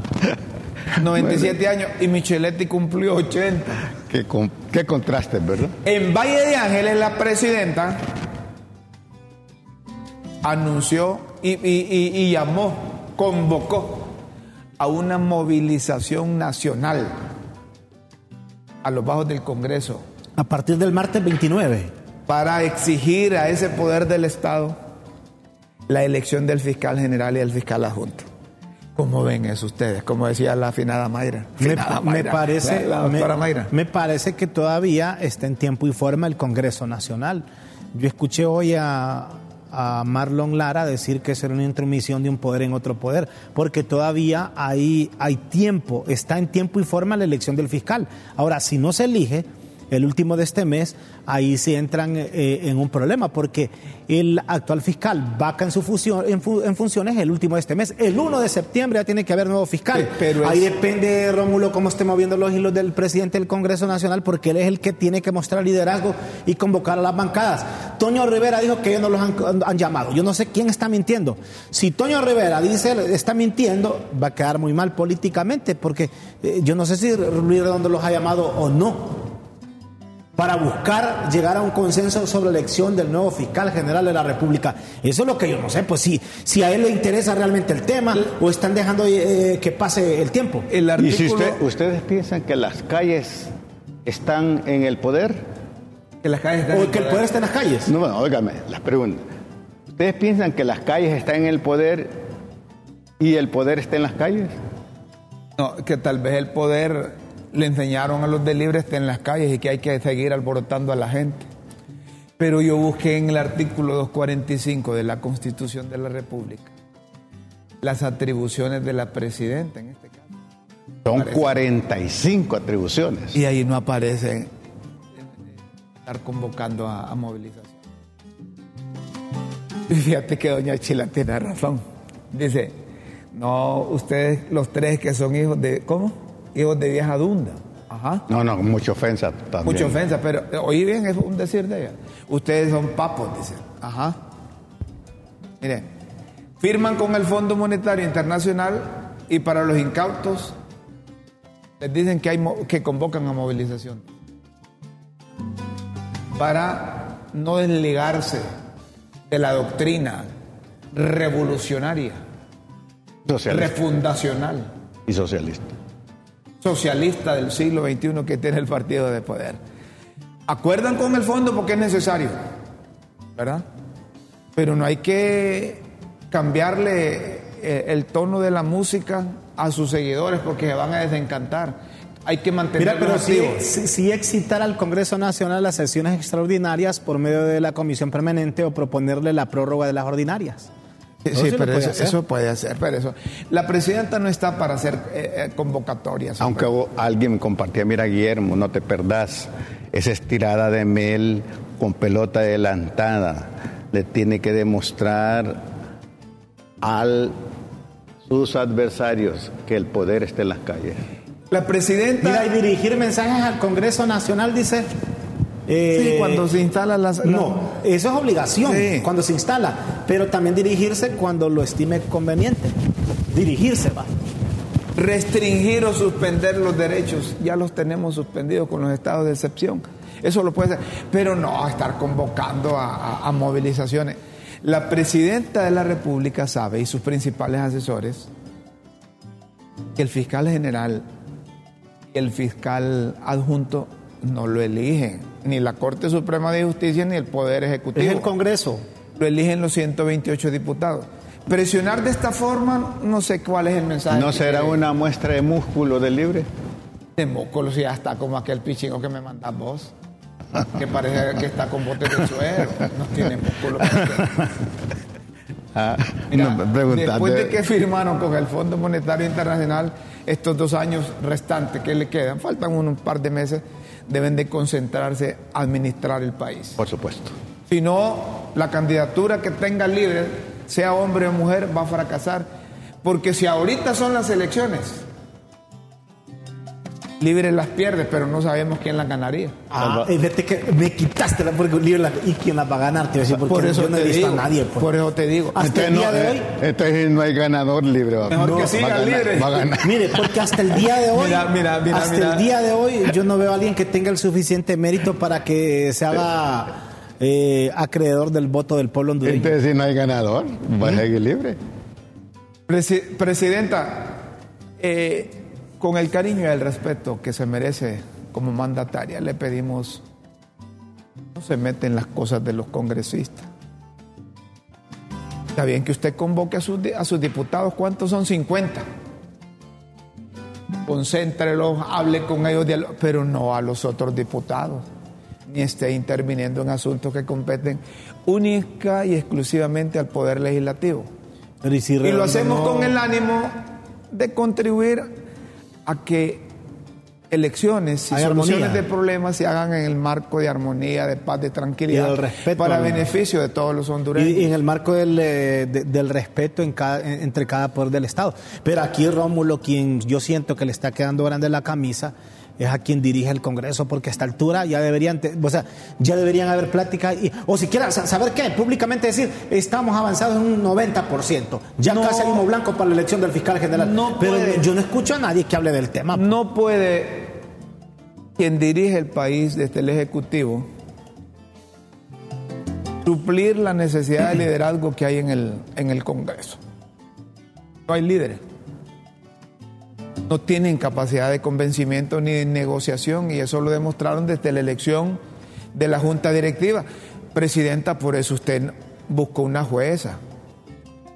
97 años y Micheletti cumplió 80.
qué, con- qué contraste, ¿verdad?
En Valle de Ángeles la presidenta anunció y, y- y- y llamó, convocó a una movilización nacional a los bajos del Congreso
A partir del martes 29.
para exigir a ese poder del Estado la elección del fiscal general y del fiscal adjunto. ¿Cómo ven eso ustedes? Como decía la afinada Mayra.
Me,
Finada
me
Mayra,
parece,
la, la doctora
me-
Mayra.
me parece que todavía está en tiempo y forma el Congreso Nacional. Yo escuché hoy a, a Marlon Lara decir que será una intromisión de un poder en otro poder, porque todavía hay, hay tiempo, está en tiempo y forma la elección del fiscal. Ahora, si no se elige el último de este mes, ahí se entran eh, en un problema, porque el actual fiscal vaca en, su fusión, en, fu- en funciones el último de este mes. El 1 de septiembre ya tiene que haber nuevo fiscal.
Pe- pero
ahí
es-
depende, Rómulo, cómo esté moviendo los hilos del presidente del Congreso Nacional, porque él es el que tiene que mostrar liderazgo y convocar a las bancadas. Toño Rivera dijo que ellos no los han, han llamado. Yo no sé quién está mintiendo. Si Toño Rivera dice está mintiendo, va a quedar muy mal políticamente, porque eh, yo no sé si Luis Redondo los ha llamado o no para buscar llegar a un consenso sobre la elección del nuevo fiscal general de la República. Eso es lo que yo no sé, pues si, si a él le interesa realmente el tema o están dejando eh, que pase el tiempo.
El
Y
artículo,
si usted- ustedes piensan que las calles están en el poder,
que las calles están
O
en
que el poder está en las calles.
no, bueno, óigame, las preguntas. ¿Ustedes piensan que las calles están en el poder y el poder está en las calles?
No, que tal vez el poder le enseñaron a los de Libre en las calles y que hay que seguir alborotando a la gente. Pero yo busqué en el artículo 245 de la Constitución de la República las atribuciones de la presidenta en este caso.
Son 45 atribuciones.
Y ahí no aparece estar convocando a, a movilización. Y fíjate que doña Chila tiene razón. Dice, no, ustedes los tres que son hijos de, ¿cómo? Hijos de vieja dunda. Ajá.
No, no, mucha ofensa también.
Mucha ofensa, pero eh, oí bien, es un decir de ella. Ustedes son papos, dice. Ajá. Miren, firman con el Fondo Monetario Internacional y para los incautos les dicen que, hay, que convocan a movilización. Para no desligarse de la doctrina revolucionaria,
Socialista
refundacional,
y socialista.
Socialista del siglo XXI que tiene el partido de poder. Acuerdan con el fondo porque es necesario, ¿verdad? Pero no hay que cambiarle eh, el tono de la música a sus seguidores porque se van a desencantar. Hay que
Mira,
mantenerlos
pero sí, sí, sí excitar al Congreso Nacional las sesiones extraordinarias por medio de la comisión permanente o proponerle la prórroga de las ordinarias.
Sí, pero
puede
eso, puede hacer, pero eso. La presidenta no está para hacer eh, eh, convocatorias.
Aunque vos- alguien me compartía, mira Guillermo, no te perdás, esa estirada de Mel con pelota adelantada le tiene que demostrar a sus adversarios que el poder está en las calles.
La presidenta.
Mira, y dirigir mensajes al Congreso Nacional dice. Eh,
sí, cuando se instala las.
No, eso es obligación
Sí.
cuando se instala, pero también dirigirse cuando lo estime conveniente. Dirigirse va.
Restringir o suspender los derechos, ya los tenemos suspendidos con los estados de excepción. Eso lo puede hacer, pero no estar convocando a, a- a movilizaciones. La presidenta de la República sabe y sus principales asesores que el fiscal general y el fiscal adjunto no lo eligen, ni la Corte Suprema de Justicia ni el Poder Ejecutivo
Es el Congreso.
lo eligen los 128 diputados. Presionar de esta forma, no sé cuál es el mensaje.
¿No será
quiere.
una muestra de músculo del libre?
De músculo, si ya está como aquel pichingo que me mandas vos. Que parece que está con botes de suero. No tiene músculo. [laughs]
Ah,
Mira,
no,
después de que firmaron con el Fondo Monetario Internacional estos dos años restantes que le quedan, faltan un par de meses, deben de concentrarse a administrar el país.
Por supuesto.
Si no, la candidatura que tenga líder, sea hombre o mujer, va a fracasar. Porque si ahorita son las elecciones, Libre las pierde, pero no sabemos quién las ganaría.
Ah, eh, vete que me quitaste la porque libre la- y quién la va a ganar, te voy a decir, porque
Por eso
yo no he visto
digo,
a nadie. pues.
por eso te digo.
Hasta el
no,
día de
eh,
hoy.
entonces no hay ganador libre. va.
Mejor que
va a
siga
ganar,
libre.
Va a ganar. [laughs]
Mire, porque hasta el día de hoy,
Mira, mira, mira,
hasta
mira.
el día de hoy, yo no veo a alguien que tenga el suficiente mérito para que se haga eh, acreedor del voto del pueblo hondureño.
Entonces si no hay ganador, va a seguir libre.
Presi- Presidenta, eh, con el cariño y el respeto que se merece como mandataria, le pedimos no se mete en las cosas de los congresistas. Está bien que usted convoque a sus, di- a sus diputados, ¿cuántos son? 50. Concéntrelos, hable con ellos, pero no a los otros diputados, ni esté interviniendo en asuntos que competen única y exclusivamente al Poder Legislativo.
Pero y, si
Y lo hacemos
no-
con el ánimo de contribuir a que elecciones y
Hay
soluciones
armonía.
de problemas se hagan en el marco de armonía, de paz, de tranquilidad,
Y del respeto
para beneficio de todos los hondureños.
Y, y en el marco del, eh, de- del respeto en cada- en- entre cada poder del Estado. Pero aquí Rómulo, quien yo siento que le está quedando grande la camisa, es a quien dirige el Congreso, porque a esta altura ya deberían, o sea, ya deberían haber pláticas, y, o siquiera sa- saber qué, públicamente decir, estamos avanzados en un 90%, ya
No.
casi hay humo blanco para la elección del fiscal general.
No
Pero
puede.
yo no escucho a nadie que hable del tema.
No puede quien dirige el país desde el Ejecutivo suplir la necesidad de liderazgo que hay en el, en el Congreso. No hay líderes. No tienen capacidad de convencimiento ni de negociación y eso lo demostraron desde la elección de la Junta Directiva. Presidenta, por eso usted buscó una jueza.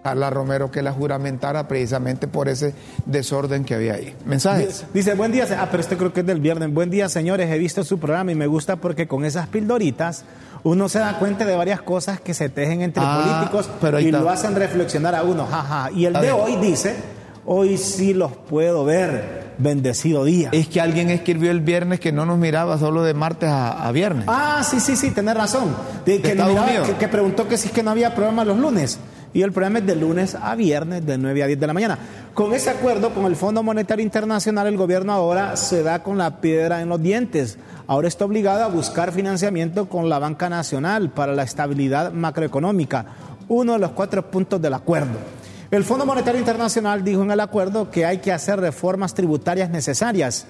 Carla Romero que la juramentara precisamente por ese desorden que había ahí. Mensajes.
Dice, buen día, ah, pero este creo que es del viernes. Buen día, señores, he visto su programa y me gusta porque con esas pildoritas uno se da cuenta de varias cosas que se tejen entre
Ah,
políticos
pero
y lo hacen reflexionar a uno. Jaja. Y el de hoy dice, hoy sí los puedo ver. Bendecido día.
Es que alguien escribió el viernes que no nos miraba solo de martes a, a viernes.
Ah, sí, sí, sí, tenés razón. De, que,
Estados
miraba-
Unidos.
que, que preguntó que si es que no había programa los lunes. Y el programa es de lunes a viernes, de 9 a 10 de la mañana. Con ese acuerdo con el Fondo Monetario Internacional, el gobierno ahora se da con la piedra en los dientes. Ahora está obligado a buscar financiamiento con la Banca Nacional para la estabilidad macroeconómica, uno de los cuatro puntos del acuerdo. El Fondo Monetario Internacional dijo en el acuerdo que hay que hacer reformas tributarias necesarias,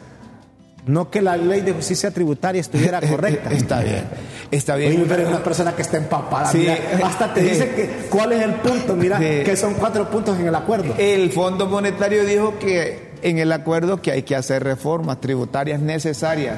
no que la ley de justicia tributaria estuviera [laughs] correcta.
Está bien, está bien.
Oye, pero es una persona que está empapada.
Sí.
mira, hasta te
Sí.
dice que, cuál es el punto. Mira,
Sí.
que son cuatro puntos en el acuerdo.
El Fondo Monetario dijo que en el acuerdo que hay que hacer reformas tributarias necesarias,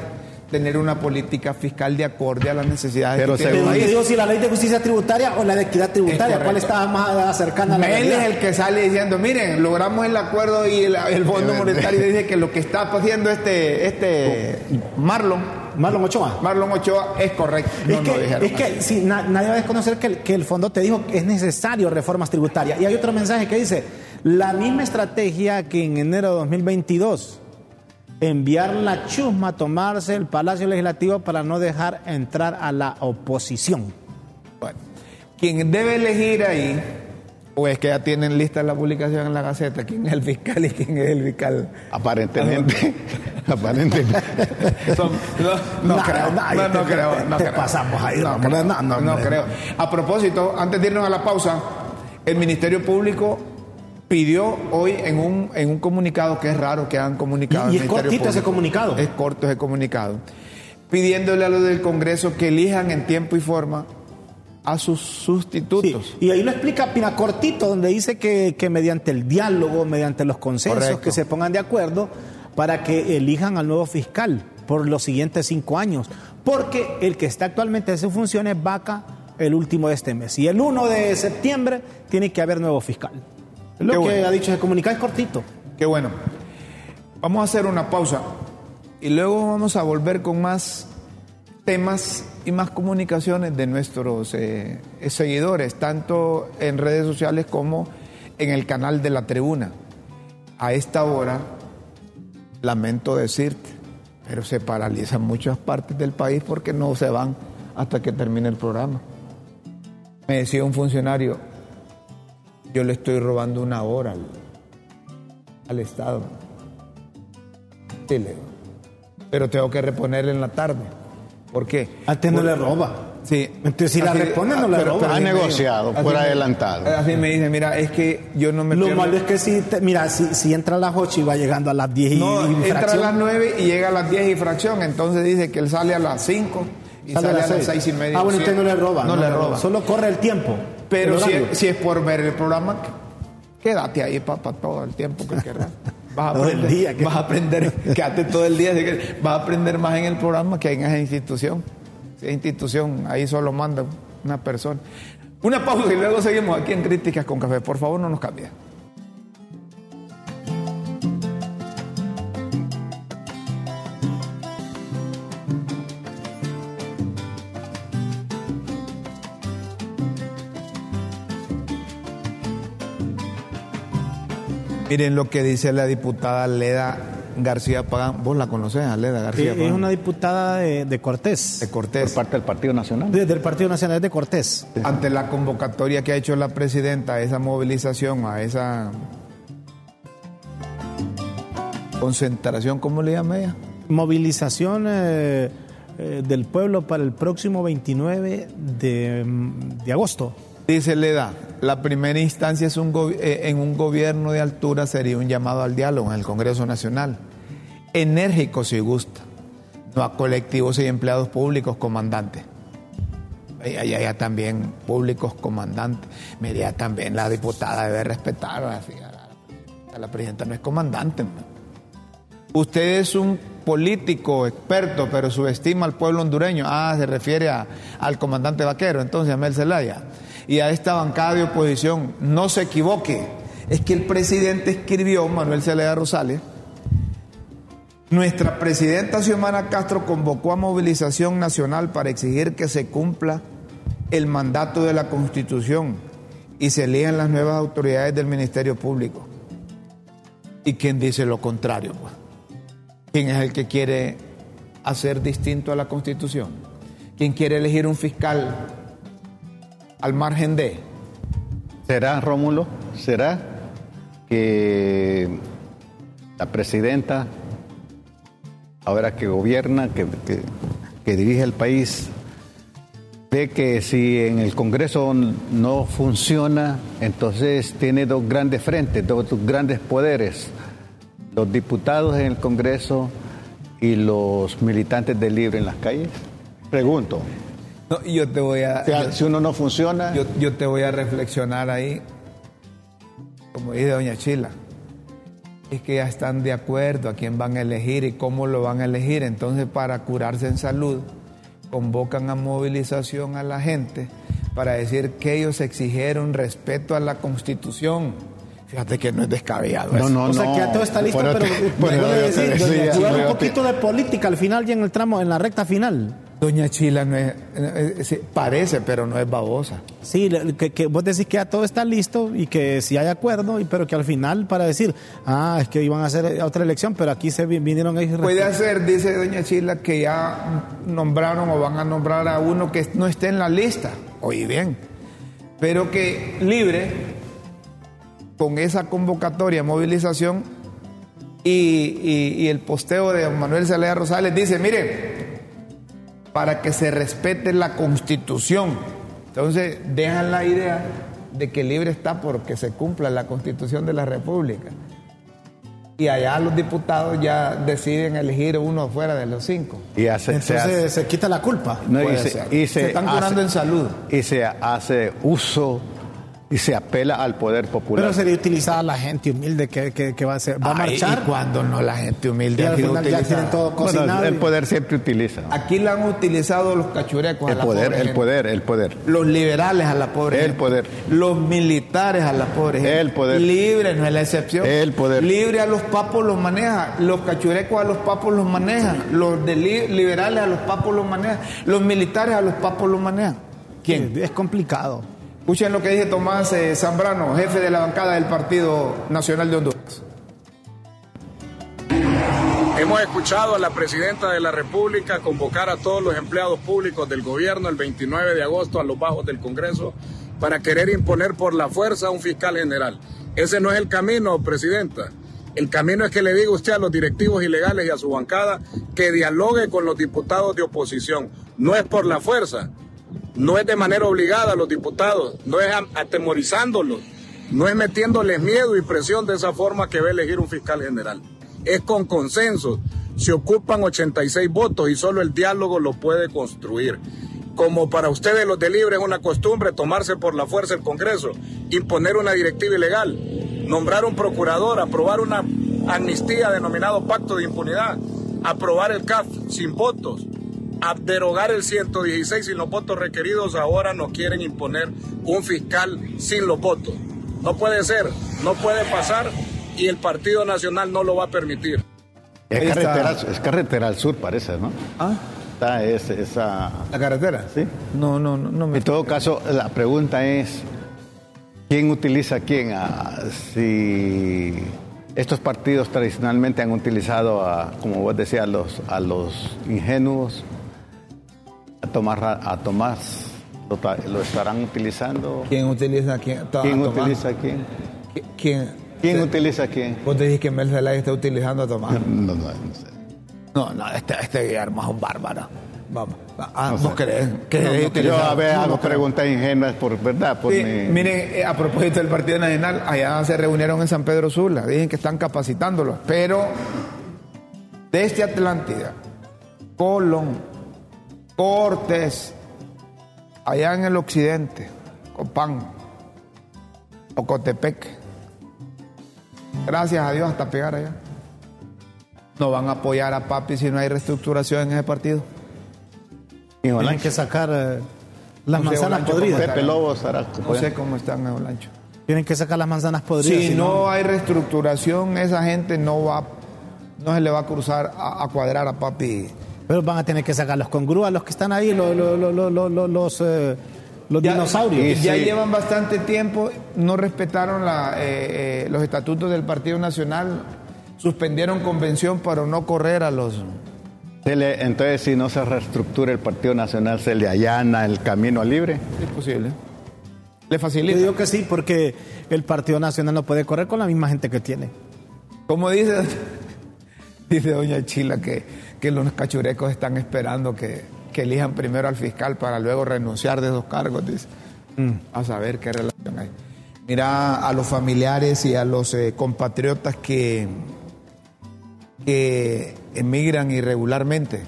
tener una política fiscal de acorde a las necesidades
Pero
que tiene
según-
digo si la ley de justicia tributaria o la de equidad tributaria,
Es
¿cuál está más cercana a la
Él es el que sale diciendo, miren, logramos el acuerdo y el, el Fondo Monetario dice que lo que está haciendo este, este Marlon,
Marlon Ochoa.
Marlon Ochoa es correcto. No,
es que,
dijeron
es que si na- nadie va a desconocer que el, que el fondo te dijo que es necesario reformas tributarias. Y hay otro mensaje que dice, la misma estrategia que en enero de 2022, enviar la chusma a tomarse el Palacio Legislativo para no dejar entrar a la oposición.
Bueno, quien debe elegir ahí, o es que ya tienen lista la publicación en la Gaceta, quién es el fiscal y quién es el fiscal.
Aparentemente, [laughs] aparentemente.
Son- no, no
No,
creo,
no,
no, no
te-
creo,
te-
no
te
creo.
pasamos ahí,
no, creo,
no, no,
no
hombre.
creo. A propósito, antes de irnos a la pausa, el Ministerio Público pidió hoy en un, en un comunicado, que es raro que hagan comunicado.
Y- es cortito ese comunicado.
Es corto ese comunicado. Pidiéndole a los del Congreso que elijan en tiempo y forma a sus
Sí,
sustitutos.
y ahí lo explica Pina cortito, donde dice que, que mediante el diálogo, mediante los consensos,
Correcto.
que se pongan de acuerdo para que elijan al nuevo fiscal por los siguientes cinco años. Porque el que está actualmente en sus funciones vaca el último de este mes. Y el 1 de septiembre tiene que haber nuevo fiscal. Es lo
Qué
que
bueno.
ha dicho ese comunicado, es cortito.
Qué bueno. Vamos a hacer una pausa y luego vamos a volver con más temas y más comunicaciones de nuestros eh, seguidores, tanto en redes sociales como en el canal de la tribuna. A esta hora, lamento decirte, pero se paralizan muchas partes del país porque no se van hasta que termine el programa. Me decía un funcionario, yo le estoy robando una hora al, al Estado. Sí, le digo. Pero tengo que reponerle en la tarde. ¿Por qué?
Antes no le roba.
Sí.
Entonces, si la responde, no le roba.
Ha negociado, por
me-
adelantado.
Así me dice, mira, es que yo no me
Lo
pierdo-
malo es que si, te- mira, si, si entra a las 8 y va llegando a las 10 y,
No,
y
entra a las 9 y llega a las 10 y fracción. Entonces dice que él sale a las 5 y sale, a las
seis.
6 y media.
Ah, bueno, usted no le roba.
No, le roba.
Solo corre el tiempo.
Pero si es, si es por ver el programa, quédate ahí para todo el tiempo que querrás. [laughs] Vas a
Todo el día, que-
vas a aprender, [laughs] quédate todo el día, que vas a aprender más en el programa que en esa institución. Esa institución, ahí solo manda una persona. Una pausa y luego seguimos aquí en Críticas con Café. Por favor, no nos cambie. Miren lo que dice la diputada Leda García Pagán. Vos la conocés, a Leda García
Eh,
Pagán.
es una diputada de, de Cortés.
de
Por
Cortés.
parte del Partido Nacional.
De- del Partido Nacional de Cortés.
ante la convocatoria que ha hecho la presidenta a esa movilización, a esa concentración, ¿cómo le llama ella?
Movilización eh, eh, del pueblo para el próximo 29 de, mm, de agosto.
Dice Leda, la primera instancia es un eh, en un gobierno de altura sería un llamado al diálogo en el Congreso Nacional. Enérgico si gusta, no a colectivos y empleados públicos comandantes. Ahí hay también públicos comandantes. Mira, también la diputada debe respetar la, presidenta no es comandante. man. Usted es un político experto, pero subestima al pueblo hondureño. Ah, se refiere a- al comandante vaquero, entonces a Mel Zelaya. Y a esta bancada de oposición, no se equivoque, es que el presidente escribió, Manuel Zelaya Rosales, nuestra presidenta Xiomara Castro convocó a movilización nacional para exigir que se cumpla el mandato de la Constitución y se elijan las nuevas autoridades del Ministerio Público. ¿Y quién dice lo contrario? Pues? ¿Quién es el que quiere hacer distinto a la Constitución? ¿Quién quiere elegir un fiscal al margen de?
¿Será, Rómulo? ¿Será que la presidenta, ahora que gobierna, que, que, que dirige el país, ve que si en el Congreso no funciona, entonces tiene dos grandes frentes, dos, grandes poderes, los diputados en el Congreso y los militantes de Libre en las calles? Pregunto.
No, yo te voy a...
O sea, si uno no funciona...
Yo, yo, te voy a reflexionar ahí, como dice doña Chila, es que ya están de acuerdo a quién van a elegir y cómo lo van a elegir, entonces para curarse en salud convocan a movilización a la gente para decir que ellos exigieron respeto a la Constitución. Fíjate que no es descabellado.
No,
eso.
no, o sea,
no.
que ya todo está listo, pero, [laughs] pero, pero decir, jugar un poquito de política al final y en el tramo, en la recta final.
Doña Chila no es, es, es, parece, pero no es babosa.
Sí, que, que, vos decís que ya todo está listo y que si hay acuerdo, pero que al final para decir, ah, es que iban a hacer otra elección, pero aquí se vinieron ellos.
Puede ser, dice Doña Chila, que ya nombraron o van a nombrar a uno que no esté en la lista. Oye, bien, pero que libre con esa convocatoria, movilización y, y, y el posteo de Manuel Zelaya Rosales dice, mire, para que se respete la constitución. Entonces dejan la idea de que libre está porque se cumpla la constitución de la República. Y allá los diputados ya deciden elegir uno fuera de los cinco.
Y hace, Entonces se, hace, se, quita la culpa.
No, y, se, y
se, están curando
hace,
en salud.
Y se hace uso y se apela al poder popular.
Pero sería utilizada la gente humilde que, que, que va, a, ser, va a marchar.
¿Y cuando no la gente humilde?
Y al final ya tienen todo cocinado.
Bueno, el poder siempre utiliza.
Aquí la han utilizado los cachurecos
el
a la
poder,
pobre
El
gente.
poder, el poder.
Los liberales a la pobre
El
gente.
poder.
Los militares a la pobre gente.
El poder.
Libre no es la excepción.
El poder.
Libre a los papos los maneja. Los cachurecos a los papos los manejan. Los de li liberales a los papos los manejan. Los militares a los papos los manejan. ¿Quién?
Es complicado.
Escuchen lo que dice Tomás eh, Zambrano, jefe de la bancada del Partido Nacional de Honduras.
Hemos escuchado a la presidenta de la República convocar a todos los empleados públicos del gobierno el 29 de agosto a los bajos del Congreso para querer imponer por la fuerza a un fiscal general. Ese no es el camino, presidenta. El camino es que le diga usted a los directivos ilegales y a su bancada que dialogue con los diputados de oposición. No es por la fuerza, no es de manera obligada a los diputados, no es atemorizándolos, no es metiéndoles miedo y presión de esa forma que a elegir un fiscal general. Es con consenso. Se ocupan 86 votos y solo el diálogo lo puede construir. Como para ustedes los de Libre es una costumbre tomarse por la fuerza el Congreso, imponer una directiva ilegal, nombrar un procurador, aprobar una amnistía denominado pacto de impunidad, aprobar el CAF sin votos, derogar el 116 sin los votos requeridos, ahora nos quieren imponer un fiscal sin los votos. No puede ser, no puede pasar y el Partido Nacional no lo va a permitir.
Es carretera, es carretera al sur, parece, ¿no?
¿Ah?
Está es, esa...
¿La carretera?
Sí.
No, no, no. no me
en todo caso, la pregunta es, ¿quién utiliza a quién? Ah, si estos partidos tradicionalmente han utilizado, a, como vos decías, a los, a los ingenuos, a Tomás, a Tomás lo, lo, estarán utilizando.
¿Quién utiliza a quién?
¿Quién utiliza a quién?
¿Quién?
¿Quién utiliza a quién?
Vos te dijiste que Mel Zelaya está utilizando a Tomás.
No, no, no, no sé.
No, no, este, este Guillermo es un bárbaro. Vamos. Ah, ¿Vos crees que
no, no, Yo a ver, hago preguntas ingenuas por verdad. Por
sí,
mi...
Miren, eh, a propósito del Partido Nacional, allá se reunieron en San Pedro Sula. Dicen que están capacitándolos. Pero desde Atlántida, Colón, Cortés, allá en el occidente, Copán, Ocotepec. Gracias a Dios hasta pegar allá. No van a apoyar a Papi si no hay reestructuración en ese partido.
Tienen que sacar eh, Las
No sé,
manzanas
Olancho,
podridas.
¿cómo
Pepe Lobo estará.
No sé cómo están en Olancho.
Tienen que sacar las manzanas podridas.
Si
si
no hay reestructuración, esa gente no va, no se le va a cruzar a, a cuadrar a papi.
Pero van a tener que sacarlos con grúa los que están ahí, lo- lo- lo- lo- lo- lo- los, eh, los
Ya-
dinosaurios.
Ya
sí.
llevan bastante tiempo, no respetaron la, eh, eh, los estatutos del Partido Nacional, suspendieron convención para no correr a los...
Le- entonces, si no se reestructura el Partido Nacional, se le allana el camino libre.
Es posible. Le
Yo
facilita.
digo que sí, porque el Partido Nacional no puede correr con la misma gente que tiene.
Como dice, dice doña Chila que, que los cachurecos están esperando que, que elijan primero al fiscal para luego renunciar de esos cargos, dice. A saber qué relación hay. Mira a los familiares y a los eh, compatriotas que, que emigran irregularmente.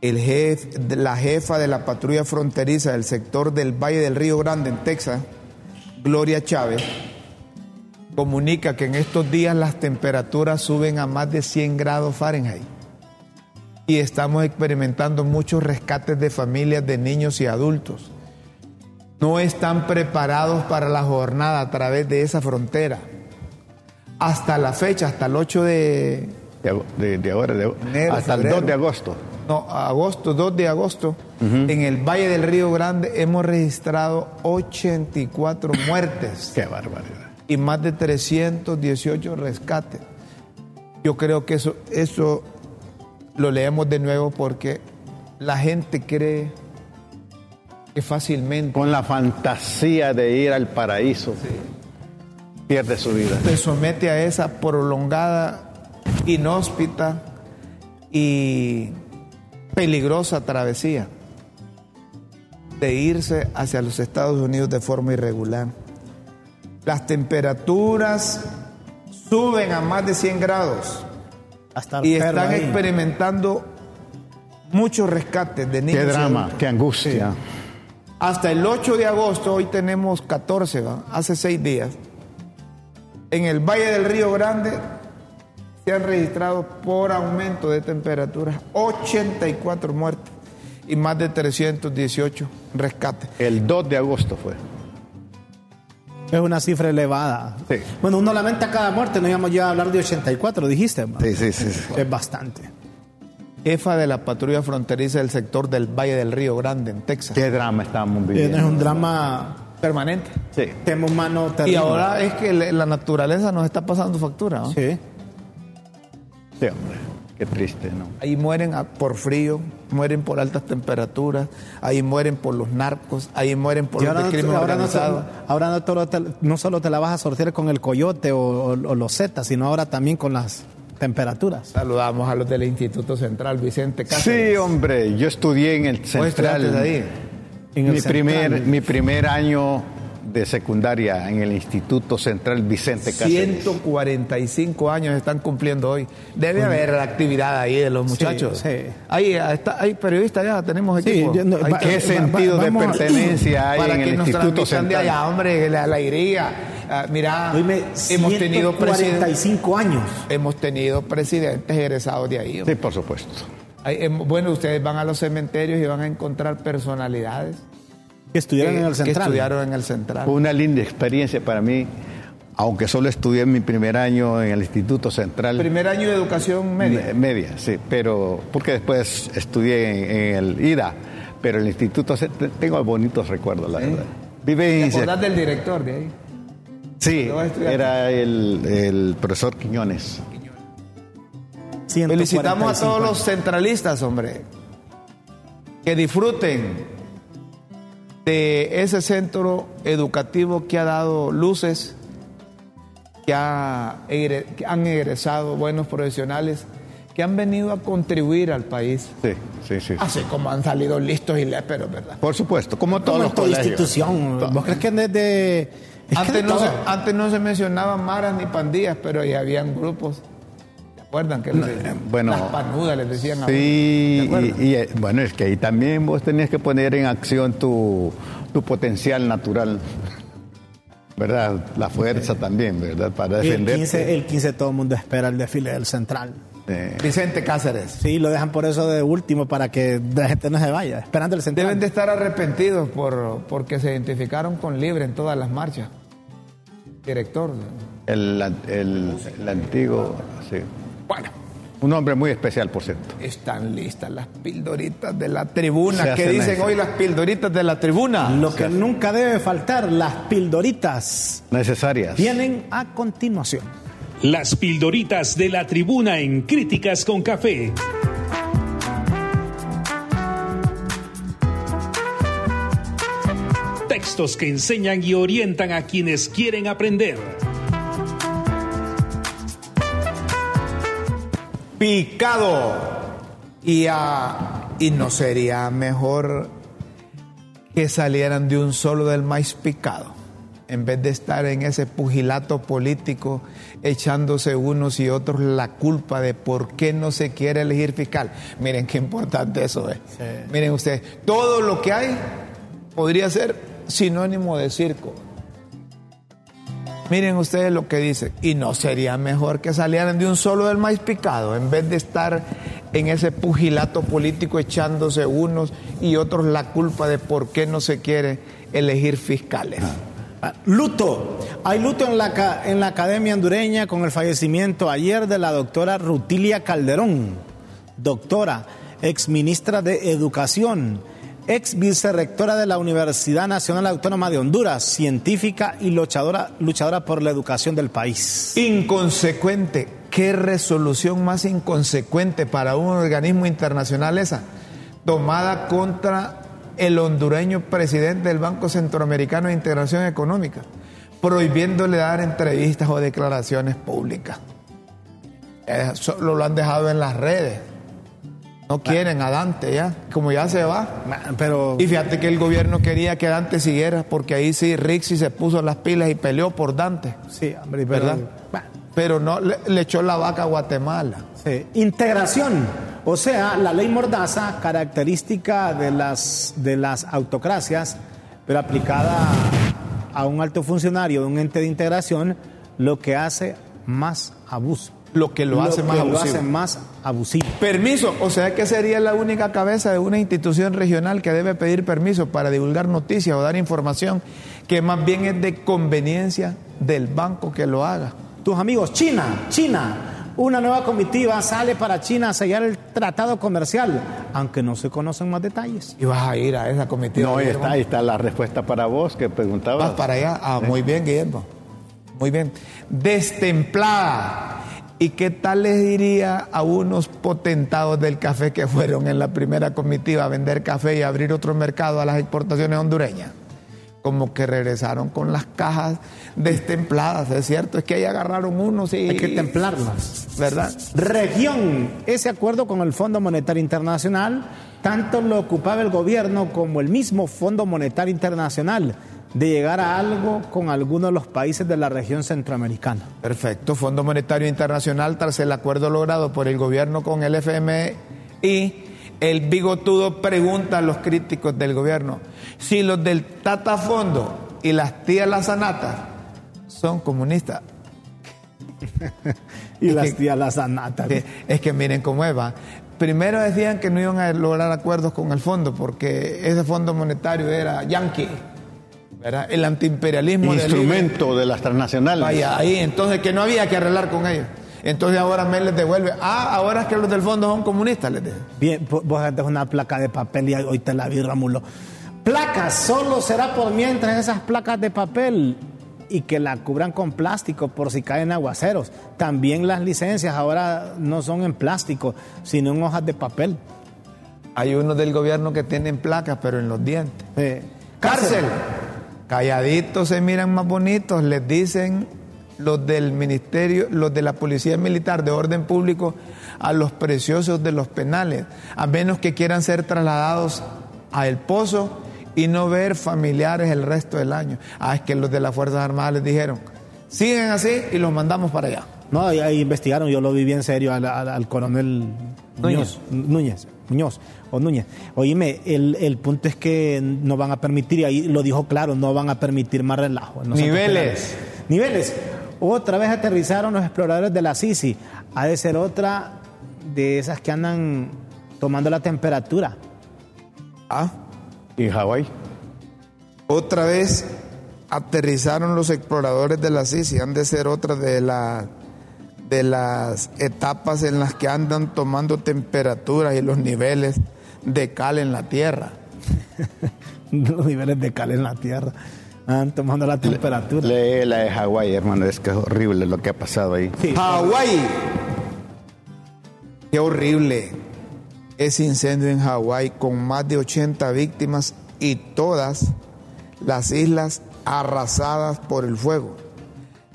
El jef- la jefa de la patrulla fronteriza del sector del Valle del Río Grande en Texas, Gloria Chávez, comunica que en estos días las temperaturas suben a más de 100 grados Fahrenheit y estamos experimentando muchos rescates de familias de niños y adultos. No están preparados para la jornada a través de esa frontera. Hasta la fecha, hasta el 8 de,
De, de- ahora, de-
Enero,
hasta
febrero.
el 2 de agosto.
no, agosto, 2 de agosto, en el Valle del Río Grande hemos registrado 84 muertes
Qué barbaridad.
Y más de 318 rescates. Yo creo que eso, eso lo leemos de nuevo porque la gente cree que fácilmente
Con la fantasía de ir al paraíso, pierde su vida.
se somete a esa prolongada, inhóspita y peligrosa travesía de irse hacia los Estados Unidos de forma irregular. Las temperaturas suben a más de 100 grados
Hasta el
y están
ahí.
experimentando muchos rescates de niños.
Qué drama,
adultos.
qué angustia.
Hasta el 8 de agosto, hoy tenemos 14, ¿va? hace seis días, en el Valle del Río Grande se han registrado por aumento de temperaturas 84 muertes y más de 318 rescates.
El 2 de agosto fue.
Es una cifra elevada.
Sí.
Bueno, uno lamenta cada muerte, no íbamos ya a hablar de 84, dijiste. ma.
Sí, sí, sí. sí.
Es bastante.
Jefa de la patrulla fronteriza del sector del Valle del Río Grande, en Texas.
Qué drama estamos
Eh,
viviendo.
Es un drama,
Permanente.
Sí.
tema humano
Y
terrible.
ahora es que la naturaleza nos está pasando factura. ¿no?
Sí.
Sí, hombre. Qué triste, ¿no?
Ahí mueren por frío, mueren por altas temperaturas, ahí mueren por los narcos, ahí mueren por
Y
los
no,
crimen
ahora no ahora solo te, no solo te la vas a sortear con el coyote o, o- o los zetas, sino ahora también con las temperaturas.
Saludamos a los del Instituto Central, Vicente Cáceres.
Sí, hombre. Yo estudié en el
¿Vos
Central.
ahí?
En el
mi,
central.
primer, mi primer año de secundaria en el Instituto Central Vicente Cáceres.
145 años están cumpliendo hoy. Debe haber actividad ahí de los muchachos.
sí.
Ahí está, hay periodistas ya, tenemos
Sí,
equipo.
yo no-
Ahí
va-
está.
¿Qué
va-
sentido de pertenencia hay
para
en
que
el
nos
Instituto
transmitan de
Central?
allá, hombre, la alegría. Ah, mira,
Oíme,
hemos tenido presidentes.
145 años.
Hemos tenido presidentes egresados de ahí.
Sí, por supuesto.
Hay- em, bueno, ustedes van a los cementerios y van a encontrar personalidades
Que
que,
en el
que
central.
estudiaron en el central.
Fue una linda experiencia para mí, aunque solo estudié mi primer año en el Instituto Central.
Primer año de educación media.
Me- Media, sí, pero porque después estudié en, en el IDA, pero el Instituto Central, tengo bonitos recuerdos, la verdad.
¿Te
Vivencia.
acordás del director de ahí?
Sí, era el, el profesor Quiñones.
145
Felicitamos a todos los centralistas, hombre. Que disfruten de ese centro educativo que ha dado luces, que, ha que han egresado buenos profesionales, que han venido a contribuir al país.
Sí, sí, sí.
Así como han salido listos y léperos, ¿verdad?
Por supuesto, como todos
Como
los
en toda
colegios.
institución. ¿Vos crees que desde... es
Antes no, se, antes no se mencionaban maras ni pandillas, pero ya habían grupos. ¿Se acuerdan? Que les-
bueno,
las panudas les decían a
Sí,
uno. ¿Se
y, y, eh, bueno, es que ahí también vos tenías que poner en acción tu, tu potencial natural, ¿verdad? La fuerza también, ¿verdad? Para
el,
defenderte.
15, el 15 todo el mundo espera el desfile del central.
Vicente Cáceres.
Sí, lo dejan por eso de último para que la gente no se vaya, esperando el central.
Deben de estar arrepentidos por, porque se identificaron con Libre en todas las marchas. Director.
El, el, el antiguo, sí.
Bueno.
Un hombre muy especial, por cierto.
Están listas las pildoritas de la tribuna. ¿Qué dicen hoy las pildoritas de la tribuna?
Lo que nunca debe faltar, las pildoritas.
Necesarias.
Vienen a continuación.
Las pildoritas de la tribuna en Críticas con Café. Textos que enseñan y orientan a quienes quieren aprender.
Picado. Y, y no sería mejor que salieran de un solo del maíz picado en vez de estar en ese pugilato político echándose unos y otros la culpa de por qué no se quiere elegir fiscal. Miren qué importante eso es. Miren ustedes, todo lo que hay podría ser sinónimo de circo. Miren ustedes lo que dice, y no sería mejor que salieran de un solo del maíz picado, en vez de estar en ese pugilato político echándose unos y otros la culpa de por qué no se quiere elegir fiscales.
Luto. Hay luto en la, en la Academia Hondureña con el fallecimiento ayer de la doctora Rutilia Calderón, doctora, ex ministra de Educación, ex vicerrectora de la Universidad Nacional Autónoma de Honduras, científica y luchadora, luchadora por la educación del país.
Inconsecuente. ¿Qué resolución más inconsecuente para un organismo internacional esa? Tomada contra el hondureño presidente del Banco Centroamericano de Integración Económica, prohibiéndole dar entrevistas o declaraciones públicas. Solo lo han dejado en las redes. No quieren a Dante ya, como ya se va.
Pero...
Y fíjate que el gobierno quería que Dante siguiera, porque ahí sí Rixi se puso las pilas y peleó por Dante.
Sí, hombre,
¿verdad? Pero no le, echó la vaca a Guatemala.
Sí. Integración. O sea, la ley Mordaza, característica de las, de las autocracias, pero aplicada a un alto funcionario de un ente de integración, lo que hace más abuso.
Lo que lo, hace, más abusivo.
lo hace más abusivo.
Permiso, o sea que sería la única cabeza de una institución regional que debe pedir permiso para divulgar noticias o dar información que más bien es de conveniencia del banco que lo haga.
Tus amigos, China, China, una nueva comitiva sale para China a sellar el tratado comercial, aunque no se conocen más detalles.
¿Y vas a ir a esa comitiva?
No, ahí está, ahí está la respuesta para vos que preguntabas.
Vas para allá. Ah, muy bien, Guillermo. Muy bien. Destemplada. ¿Y qué tal les diría a unos potentados del café que fueron en la primera comitiva a vender café y abrir otro mercado a las exportaciones hondureñas? como que regresaron con las cajas destempladas, es cierto, es que ahí agarraron unos y...
Hay que templarlas.
¿Verdad?
Región, ese acuerdo con el Fondo Monetario Internacional, tanto lo ocupaba el gobierno como el mismo Fondo Monetario Internacional, de llegar a algo con algunos de los países de la región centroamericana.
Perfecto, Fondo Monetario Internacional, tras el acuerdo logrado por el gobierno con el FMI y el bigotudo pregunta a los críticos del gobierno si los del Tata Fondo y las tías Lazanatas son comunistas. [laughs]
y las tías Lazanatas.
Es que miren cómo es, va. Primero decían que no iban a lograr acuerdos con el fondo porque ese fondo monetario era yankee. ¿Verdad? El antiimperialismo.
Instrumento de las transnacionales.
Vaya, ahí, entonces que no había que arreglar con ellos. Entonces ahora me les devuelve. Ah, ahora es que los del fondo son comunistas, les dice.
Bien, vos antes una placa de papel y hoy te la vi, Ramulo. Placas, solo será por mientras esas placas de papel y que la cubran con plástico por si caen aguaceros. También las licencias ahora no son en plástico, sino en hojas de papel.
Hay unos del gobierno que tienen placas, pero en los dientes.
Cárcel.
Calladitos se miran más bonitos, les dicen los del ministerio, los de la policía militar de orden público a los preciosos de los penales, a menos que quieran ser trasladados a El Pozo y no ver familiares el resto del año. Ah, es que los de las Fuerzas Armadas les dijeron, siguen así y los mandamos para allá.
No, ahí, investigaron, yo lo vi bien serio al, coronel Núñez. Núñez. Muñoz o Núñez. Oíme, el, el, punto es que no van a permitir, y ahí lo dijo claro, no van a permitir más relajo.
Niveles.
Niveles. Otra vez aterrizaron los exploradores de la Sisi. Ha de ser otra de esas que andan tomando la temperatura.
Ah,
¿Y Hawái?
otra vez aterrizaron los exploradores de la CICI. Han de ser otra de, la, de las etapas en las que andan tomando temperaturas y los niveles de cal en la Tierra. [laughs]
Los niveles de cal en la tierra. Andan tomando la temperatura.
Lee la de Hawái, hermano, es que es horrible lo que ha pasado ahí.
Sí.
Hawái. Qué horrible ese incendio en Hawái con más de 80 víctimas y todas las islas arrasadas por el fuego.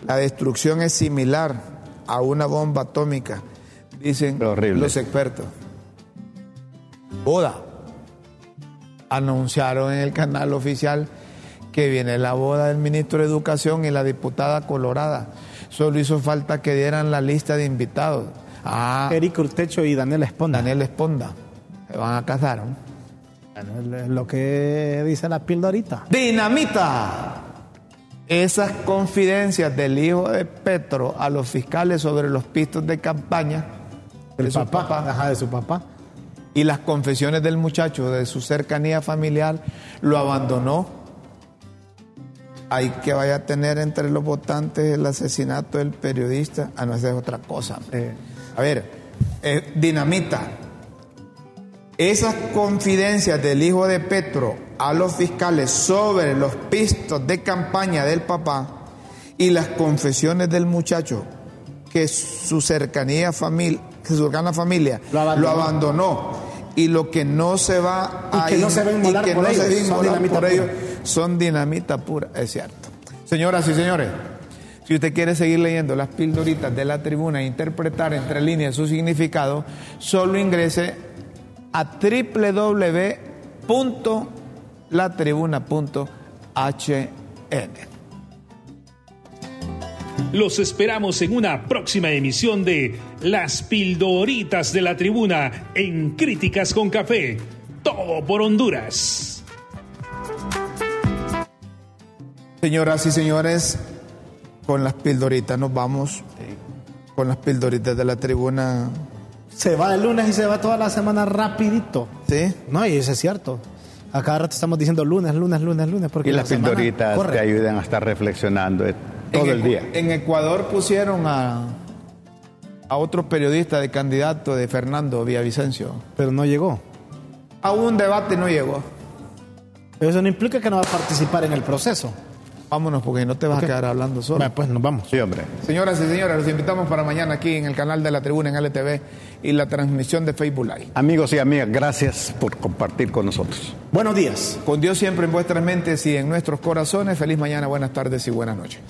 La destrucción es similar a una bomba atómica, dicen
Horrible.
los expertos. Boda. Anunciaron en el canal oficial que viene la boda del ministro de Educación y la diputada Colorada. Solo hizo falta que dieran la lista de invitados. Ah,
Eric Urtecho y Daniel Esponda.
Daniel Esponda. Se van a casar. ¿no?
Lo que dice la pildorita.
Dinamita. Esas confidencias del hijo de Petro a los fiscales sobre los pistos de campaña de su
papá,
papá
Ajá, de su papá.
y las confesiones del muchacho de su cercanía familiar lo abandonó. Hay que vaya a tener entre los votantes el asesinato del periodista. Ah, no, es otra cosa.
Eh,
A ver, eh, dinamita. Esas confidencias del hijo de Petro a los fiscales sobre los pistos de campaña del papá y las confesiones del muchacho que su cercanía familia, que su cercana familia
Lo abandonó.
abandonó y lo que no se va
Y
a
que no se va a
y
inmolar
que
por
no
ellos,
se va
son dinamita
por
pura.
ellos, son dinamita pura, es cierto. Señoras y señores, si usted quiere seguir leyendo las pildoritas de la tribuna e interpretar entre líneas su significado, solo ingrese a www.latribuna.hn.
Los esperamos en una próxima emisión de Las Pildoritas de la Tribuna en Críticas con Café. Todo por Honduras.
Señoras y señores, con las pildoritas nos vamos. Con las pildoritas de la tribuna.
se va el lunes y se va toda la semana rapidito.
¿Sí?
No, y eso es cierto. A cada rato estamos diciendo lunes, lunes, lunes, lunes. Porque
Y
la
las
semana
pildoritas
corre.
te ayudan a estar reflexionando todo
En
el día.
En Ecuador pusieron a, a otro periodista de candidato de Fernando Villavicencio.
Pero no llegó.
A un debate no llegó.
Pero eso no implica que no va a participar en el proceso.
Vámonos porque no te vas a quedar hablando solo.
Bueno, pues nos vamos.
Sí, hombre.
Señoras y señores, los invitamos para mañana aquí en el canal de la tribuna en LTV y la transmisión de Facebook Live.
Amigos y amigas, gracias por compartir con nosotros.
Buenos días.
Con Dios siempre en vuestras mentes y en nuestros corazones. Feliz mañana, buenas tardes y buenas noches.